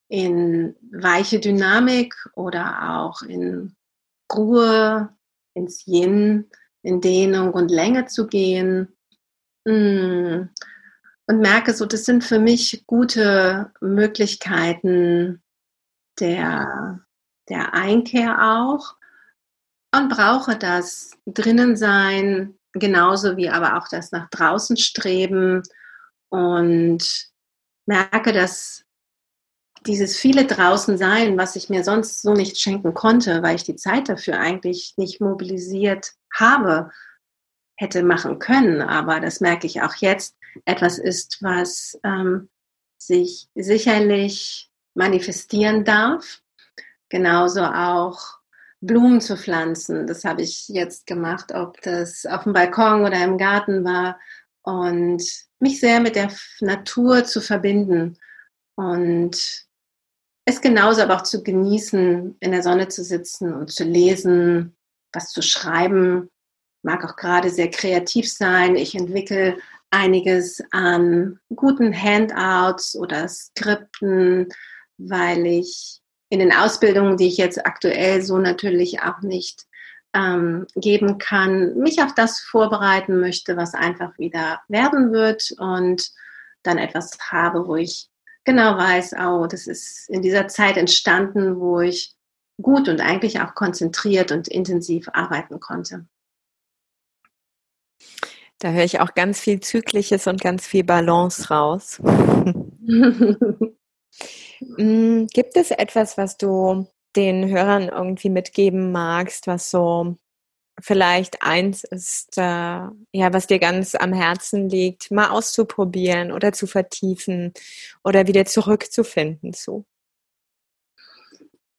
in weiche Dynamik oder auch in Ruhe, ins Yin, in Dehnung und Länge zu gehen. Hm und merke so, das sind für mich gute Möglichkeiten der, der Einkehr auch und brauche das drinnen sein, genauso wie aber auch das nach draußen streben und merke, dass dieses viele draußen sein, was ich mir sonst so nicht schenken konnte, weil ich die Zeit dafür eigentlich nicht mobilisiert habe, hätte machen können. Aber das merke ich auch jetzt, etwas ist, was ähm, sich sicherlich manifestieren darf. Genauso auch Blumen zu pflanzen. Das habe ich jetzt gemacht, ob das auf dem Balkon oder im Garten war. Und mich sehr mit der Natur zu verbinden und es genauso aber auch zu genießen, in der Sonne zu sitzen und zu lesen, was zu schreiben. Mag auch gerade sehr kreativ sein. Ich entwickle einiges an guten Handouts oder Skripten, weil ich in den Ausbildungen, die ich jetzt aktuell so natürlich auch nicht ähm, geben kann, mich auf das vorbereiten möchte, was einfach wieder werden wird und dann etwas habe, wo ich genau weiß, oh, das ist in dieser Zeit entstanden, wo ich gut und eigentlich auch konzentriert und intensiv arbeiten konnte.
Da höre ich auch ganz viel Zyklisches und ganz viel Balance raus. Mm, gibt es etwas, was du den Hörern irgendwie mitgeben magst, was so vielleicht eins ist, äh, ja, was dir ganz am Herzen liegt, mal auszuprobieren oder zu vertiefen oder wieder zurückzufinden zu?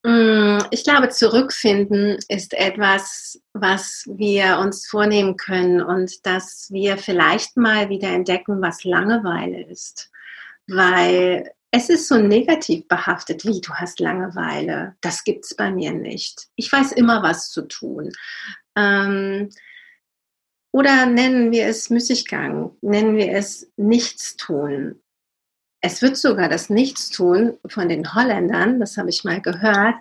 Mm, ich glaube, zurückfinden ist etwas, was wir uns vornehmen können und dass wir vielleicht mal wieder entdecken, was Langeweile ist. Weil es ist so negativ behaftet, wie du hast Langeweile. Das gibt es bei mir nicht. Ich weiß immer, was zu tun. Ähm, oder nennen wir es Müßiggang, nennen wir es Nichtstun. Es wird sogar das Nichtstun von den Holländern, das habe ich mal gehört,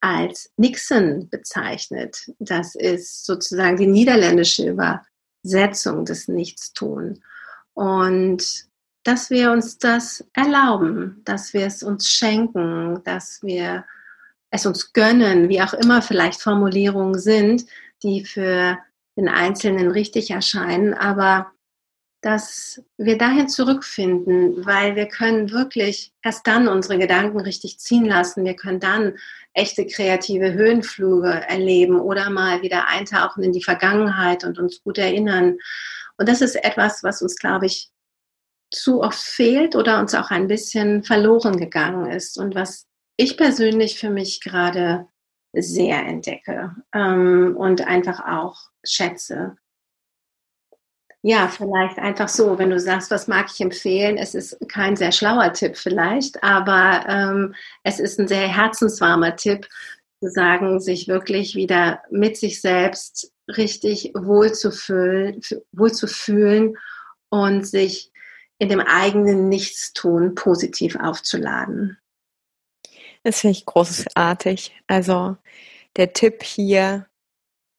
als Nixon bezeichnet. Das ist sozusagen die niederländische Übersetzung des Nichtstun. Und dass wir uns das erlauben, dass wir es uns schenken, dass wir es uns gönnen, wie auch immer vielleicht Formulierungen sind, die für den Einzelnen richtig erscheinen, aber dass wir dahin zurückfinden, weil wir können wirklich erst dann unsere Gedanken richtig ziehen lassen. Wir können dann echte kreative Höhenflüge erleben oder mal wieder eintauchen in die Vergangenheit und uns gut erinnern. Und das ist etwas, was uns, glaube ich, zu oft fehlt oder uns auch ein bisschen verloren gegangen ist und was ich persönlich für mich gerade sehr entdecke ähm, und einfach auch schätze. Ja, vielleicht einfach so, wenn du sagst, was mag ich empfehlen. Es ist kein sehr schlauer Tipp vielleicht, aber ähm, es ist ein sehr herzenswarmer Tipp, zu sagen, sich wirklich wieder mit sich selbst richtig wohl zu fühlen, wohl zu fühlen und sich in dem eigenen Nichtstun positiv aufzuladen.
Das finde ich großartig. Also der Tipp hier,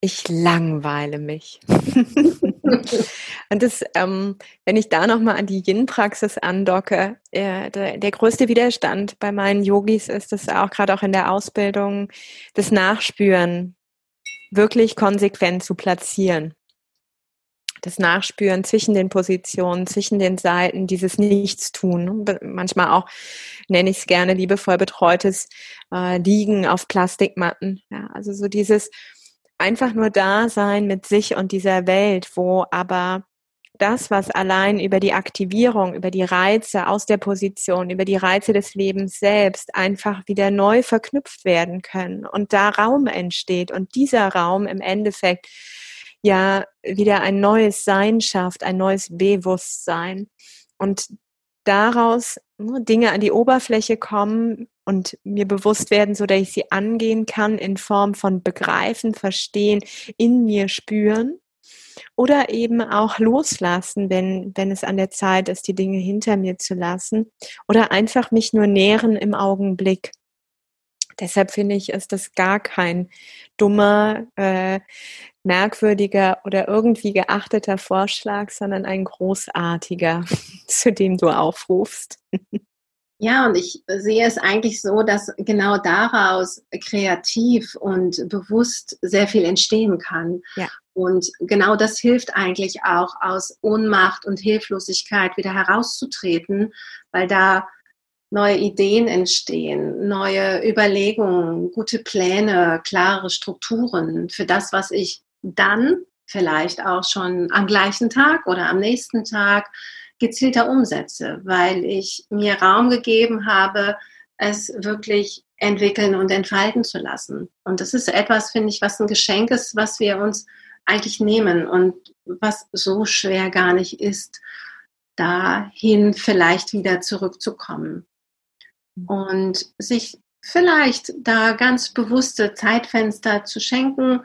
ich langweile mich. und das, ähm, wenn ich da nochmal an die Yin-Praxis andocke, äh, der, der, größte Widerstand bei meinen Yogis ist es auch gerade auch in der Ausbildung, das Nachspüren wirklich konsequent zu platzieren. Das Nachspüren zwischen den Positionen, zwischen den Seiten, dieses Nichtstun. Manchmal auch nenne ich es gerne liebevoll betreutes äh, Liegen auf Plastikmatten. Ja, also so dieses einfach nur da sein mit sich und dieser Welt, wo aber das, was allein über die Aktivierung, über die Reize aus der Position, über die Reize des Lebens selbst einfach wieder neu verknüpft werden können und da Raum entsteht und dieser Raum im Endeffekt ja wieder ein neues Sein schafft, ein neues Bewusstsein. Und daraus ne, Dinge an die Oberfläche kommen, und mir bewusst werden, so dass ich sie angehen kann in Form von begreifen, verstehen, in mir spüren oder eben auch loslassen, wenn, wenn es an der Zeit ist, die Dinge hinter mir zu lassen oder einfach mich nur nähren im Augenblick. Deshalb finde ich, ist das gar kein dummer, äh, merkwürdiger oder irgendwie geachteter Vorschlag, sondern ein großartiger, zu dem du aufrufst.
Ja, und ich sehe es eigentlich so, dass genau daraus kreativ und bewusst sehr viel entstehen kann. Ja. Und genau das hilft eigentlich auch aus Ohnmacht und Hilflosigkeit wieder herauszutreten, weil da neue Ideen entstehen, neue Überlegungen, gute Pläne, klare Strukturen für das, was ich dann vielleicht auch schon am gleichen Tag oder am nächsten Tag gezielter umsetze, weil ich mir Raum gegeben habe, es wirklich entwickeln und entfalten zu lassen. Und das ist etwas, finde ich, was ein Geschenk ist, was wir uns eigentlich nehmen und was so schwer gar nicht ist, dahin vielleicht wieder zurückzukommen. Und sich vielleicht da ganz bewusste Zeitfenster zu schenken.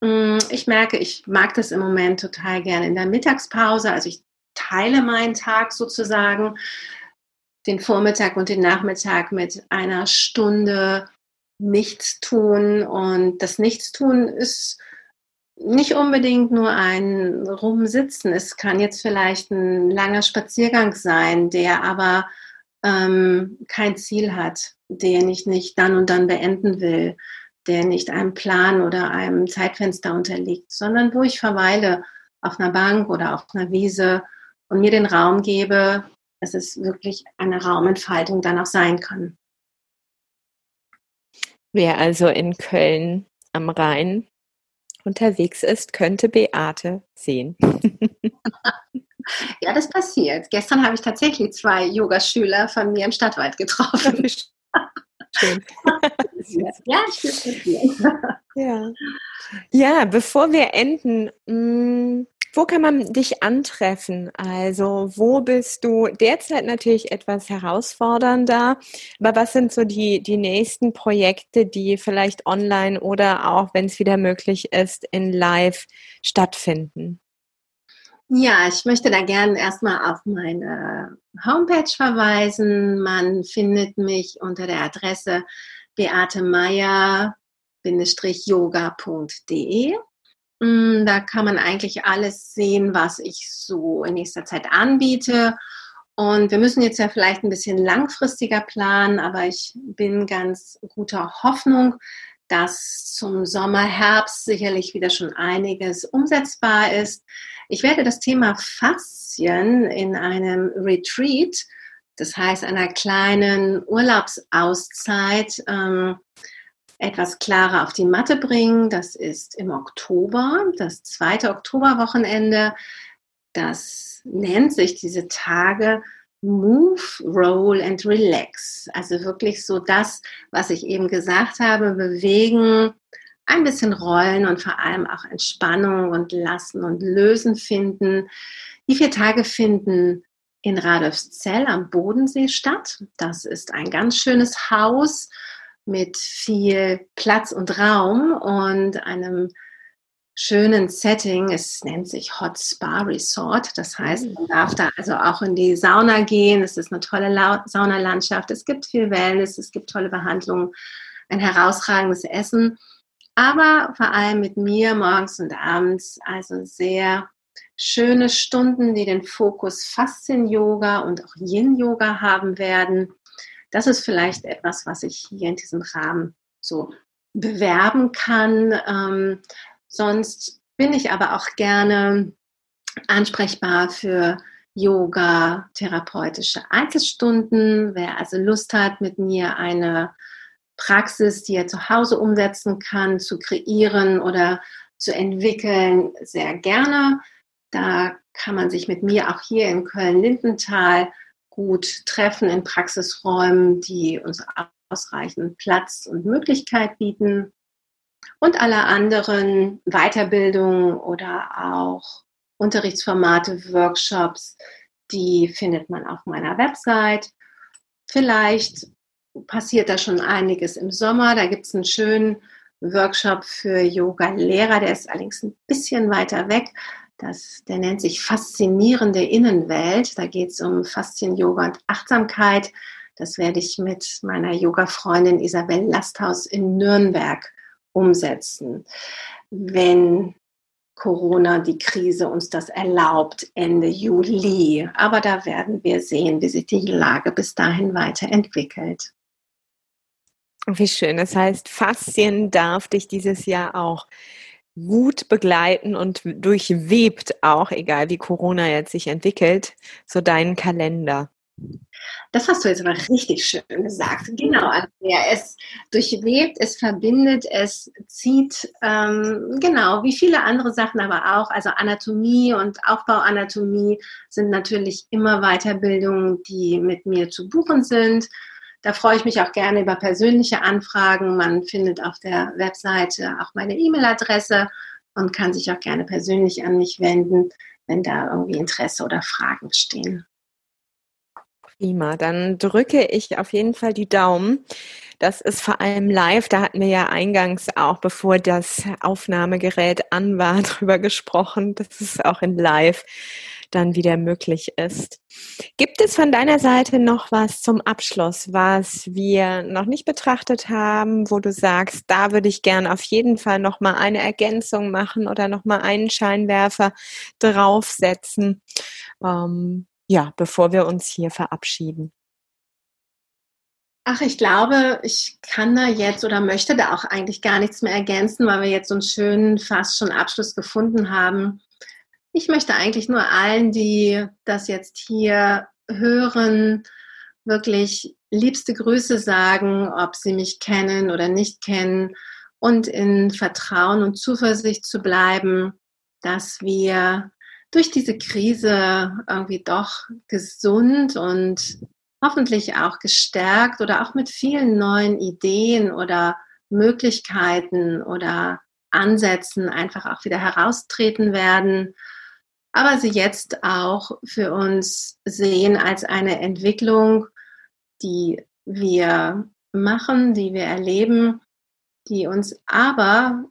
Mm, ich merke, ich mag das im Moment total gerne in der Mittagspause. Also ich teile meinen Tag sozusagen, den Vormittag und den Nachmittag mit einer Stunde Nichtstun. Und das Nichtstun ist nicht unbedingt nur ein Rumsitzen. Es kann jetzt vielleicht ein langer Spaziergang sein, der aber ähm, kein Ziel hat, den ich nicht dann und dann beenden will, der nicht einem Plan oder einem Zeitfenster unterliegt, sondern wo ich verweile auf einer Bank oder auf einer Wiese und mir den Raum gebe, dass es wirklich eine Raumentfaltung dann auch sein kann.
Wer also in Köln am Rhein unterwegs ist, könnte Beate sehen.
ja, das passiert. Gestern habe ich tatsächlich zwei Yogaschüler von mir im Stadtwald getroffen. Schön.
ja, ich ja. ja, bevor wir enden, mm, wo kann man dich antreffen? Also wo bist du derzeit natürlich etwas herausfordernder, aber was sind so die, die nächsten Projekte, die vielleicht online oder auch, wenn es wieder möglich ist, in Live stattfinden?
Ja, ich möchte da gerne erstmal auf meine Homepage verweisen. Man findet mich unter der Adresse beatemeier-yoga.de. Mm, da kann man eigentlich alles sehen, was ich so in nächster Zeit anbiete. Und wir müssen jetzt ja vielleicht ein bisschen langfristiger planen, aber ich bin ganz guter Hoffnung, dass zum Sommer, Herbst sicherlich wieder schon einiges umsetzbar ist. Ich werde das Thema Faszien in einem Retreat, das heißt einer kleinen Urlaubsauszeit, ähm, etwas klarer auf die Matte bringen. Das ist im Oktober, das zweite Oktoberwochenende. Das nennt sich diese Tage Move, Roll and Relax. Also wirklich so das, was ich eben gesagt habe, bewegen, ein bisschen Rollen und vor allem auch Entspannung und Lassen und Lösen finden. Die vier Tage finden in Radolfzell am Bodensee statt. Das ist ein ganz schönes Haus mit viel Platz und Raum und einem schönen Setting. Es nennt sich Hot Spa Resort. Das heißt, man darf da also auch in die Sauna gehen. Es ist eine tolle Saunalandschaft. Es gibt viel Wellness, es gibt tolle Behandlungen, ein herausragendes Essen. Aber vor allem mit mir morgens und abends, also sehr schöne Stunden, die den Fokus Faszien-Yoga und auch Yin-Yoga haben werden. Das ist vielleicht etwas, was ich hier in diesem Rahmen so bewerben kann. Ähm, sonst bin ich aber auch gerne ansprechbar für Yoga, therapeutische Einzelstunden. Wer also Lust hat, mit mir eine Praxis, die er zu Hause umsetzen kann, zu kreieren oder zu entwickeln, sehr gerne. Da kann man sich mit mir auch hier in Köln-Lindenthal gut treffen in Praxisräumen, die uns ausreichend Platz und Möglichkeit bieten. Und alle anderen Weiterbildungen oder auch Unterrichtsformate, Workshops, die findet man auf meiner Website. Vielleicht passiert da schon einiges im Sommer. Da gibt es einen schönen Workshop für Yoga-Lehrer, der ist allerdings ein bisschen weiter weg. Das, der nennt sich Faszinierende Innenwelt. Da geht es um Faszien-Yoga und Achtsamkeit. Das werde ich mit meiner Yoga-Freundin Isabel Lasthaus in Nürnberg umsetzen. Wenn Corona, die Krise uns das erlaubt, Ende Juli. Aber da werden wir sehen, wie sich die Lage bis dahin weiterentwickelt.
Wie schön. Das heißt, Faszien darf dich dieses Jahr auch gut begleiten und durchwebt auch, egal wie Corona jetzt sich entwickelt, so deinen Kalender.
Das hast du jetzt aber richtig schön gesagt. Genau, Andrea. Es durchwebt, es verbindet, es zieht, ähm, genau, wie viele andere Sachen aber auch. Also Anatomie und Aufbauanatomie sind natürlich immer Weiterbildungen, die mit mir zu buchen sind. Da freue ich mich auch gerne über persönliche Anfragen. Man findet auf der Webseite auch meine E-Mail-Adresse und kann sich auch gerne persönlich an mich wenden, wenn da irgendwie Interesse oder Fragen bestehen.
Prima, dann drücke ich auf jeden Fall die Daumen. Das ist vor allem live. Da hatten wir ja eingangs auch, bevor das Aufnahmegerät an war, drüber gesprochen, dass es auch in live dann wieder möglich ist. Gibt es von deiner Seite noch was zum Abschluss, was wir noch nicht betrachtet haben, wo du sagst, da würde ich gerne auf jeden Fall noch mal eine Ergänzung machen oder noch mal einen Scheinwerfer draufsetzen? Ähm, ja, bevor wir uns hier verabschieden.
Ach, ich glaube, ich kann da jetzt oder möchte da auch eigentlich gar nichts mehr ergänzen, weil wir jetzt so einen schönen, fast schon Abschluss gefunden haben. Ich möchte eigentlich nur allen, die das jetzt hier hören, wirklich liebste Grüße sagen, ob sie mich kennen oder nicht kennen und in Vertrauen und Zuversicht zu bleiben, dass wir durch diese Krise irgendwie doch gesund und hoffentlich auch gestärkt oder auch mit vielen neuen Ideen oder Möglichkeiten oder Ansätzen einfach auch wieder heraustreten werden aber sie jetzt auch für uns sehen als eine Entwicklung, die wir machen, die wir erleben, die uns aber,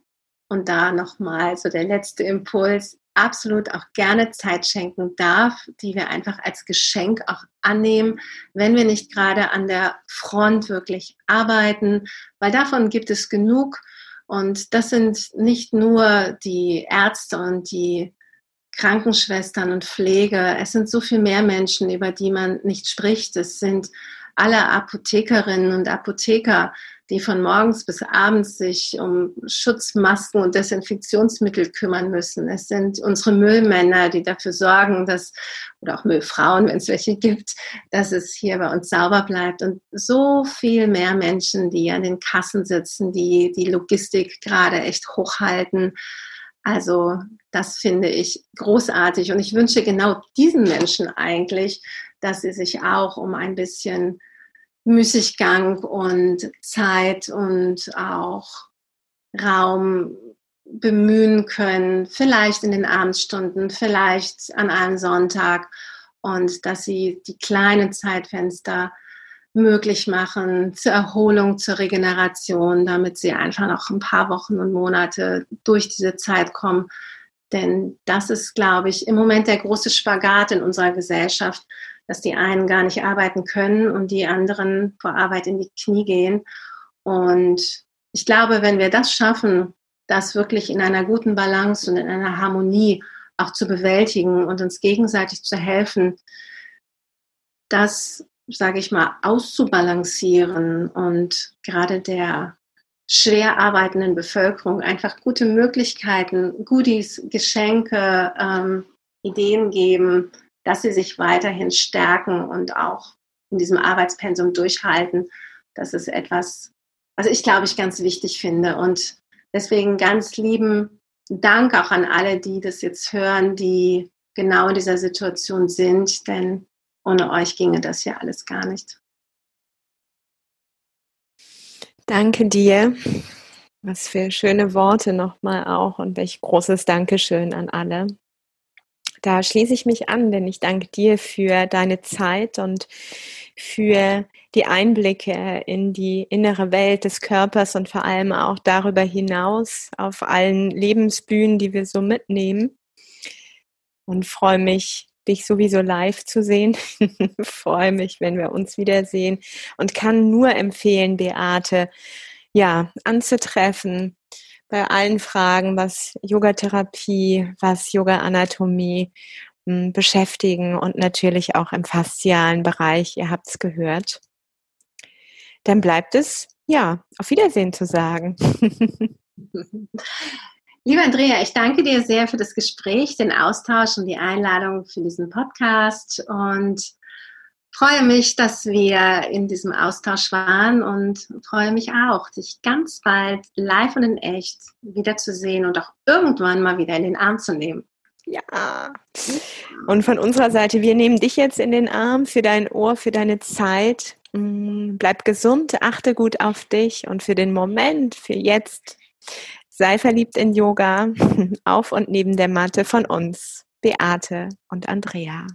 und da nochmal so der letzte Impuls, absolut auch gerne Zeit schenken darf, die wir einfach als Geschenk auch annehmen, wenn wir nicht gerade an der Front wirklich arbeiten, weil davon gibt es genug. Und das sind nicht nur die Ärzte und die Krankenschwestern und Pflege. Es sind so viel mehr Menschen, über die man nicht spricht. Es sind alle Apothekerinnen und Apotheker, die von morgens bis abends sich um Schutzmasken und Desinfektionsmittel kümmern müssen. Es sind unsere Müllmänner, die dafür sorgen, dass, oder auch Müllfrauen, wenn es welche gibt, dass es hier bei uns sauber bleibt. Und so viel mehr Menschen, die an den Kassen sitzen, die die Logistik gerade echt hochhalten. Also das finde ich großartig. Und ich wünsche genau diesen Menschen eigentlich, dass sie sich auch um ein bisschen Müßiggang und Zeit und auch Raum bemühen können, vielleicht in den Abendstunden, vielleicht an einem Sonntag. Und dass sie die kleinen Zeitfenster möglich machen zur Erholung, zur Regeneration, damit sie einfach noch ein paar Wochen und Monate durch diese Zeit kommen. Denn das ist, glaube ich, im Moment der große Spagat in unserer Gesellschaft, dass die einen gar nicht arbeiten können und die anderen vor Arbeit in die Knie gehen. Und ich glaube, wenn wir das schaffen, das wirklich in einer guten Balance und in einer Harmonie auch zu bewältigen und uns gegenseitig zu helfen, das, sage ich mal, auszubalancieren und gerade der schwer arbeitenden Bevölkerung einfach gute Möglichkeiten, Goodies, Geschenke, ähm, Ideen geben, dass sie sich weiterhin stärken und auch in diesem Arbeitspensum durchhalten. Das ist etwas, was ich glaube ich ganz wichtig finde. Und deswegen ganz lieben Dank auch an alle, die das jetzt hören, die genau in dieser Situation sind, denn ohne euch ginge das ja alles gar nicht.
Danke dir. Was für schöne Worte nochmal auch und welch großes Dankeschön an alle. Da schließe ich mich an, denn ich danke dir für deine Zeit und für die Einblicke in die innere Welt des Körpers und vor allem auch darüber hinaus auf allen Lebensbühnen, die wir so mitnehmen. Und freue mich, dich sowieso live zu sehen. freue mich, wenn wir uns wiedersehen und kann nur empfehlen, Beate, ja, anzutreffen bei allen Fragen, was Yogatherapie, was Yoga-Anatomie hm, beschäftigen und natürlich auch im faszialen Bereich. Ihr habt es gehört dann bleibt es, ja, auf Wiedersehen zu sagen.
Lieber Andrea, ich danke dir sehr für das Gespräch, den Austausch und die Einladung für diesen Podcast und freue mich, dass wir in diesem Austausch waren und freue mich auch, dich ganz bald live und in echt wiederzusehen und auch irgendwann mal wieder in den Arm zu nehmen.
Ja. Und von unserer Seite, wir nehmen dich jetzt in den Arm für dein Ohr, für deine Zeit Mm, bleib gesund, achte gut auf dich und für den Moment, für jetzt, sei verliebt in Yoga, auf und neben der Matte von uns, Beate und Andrea.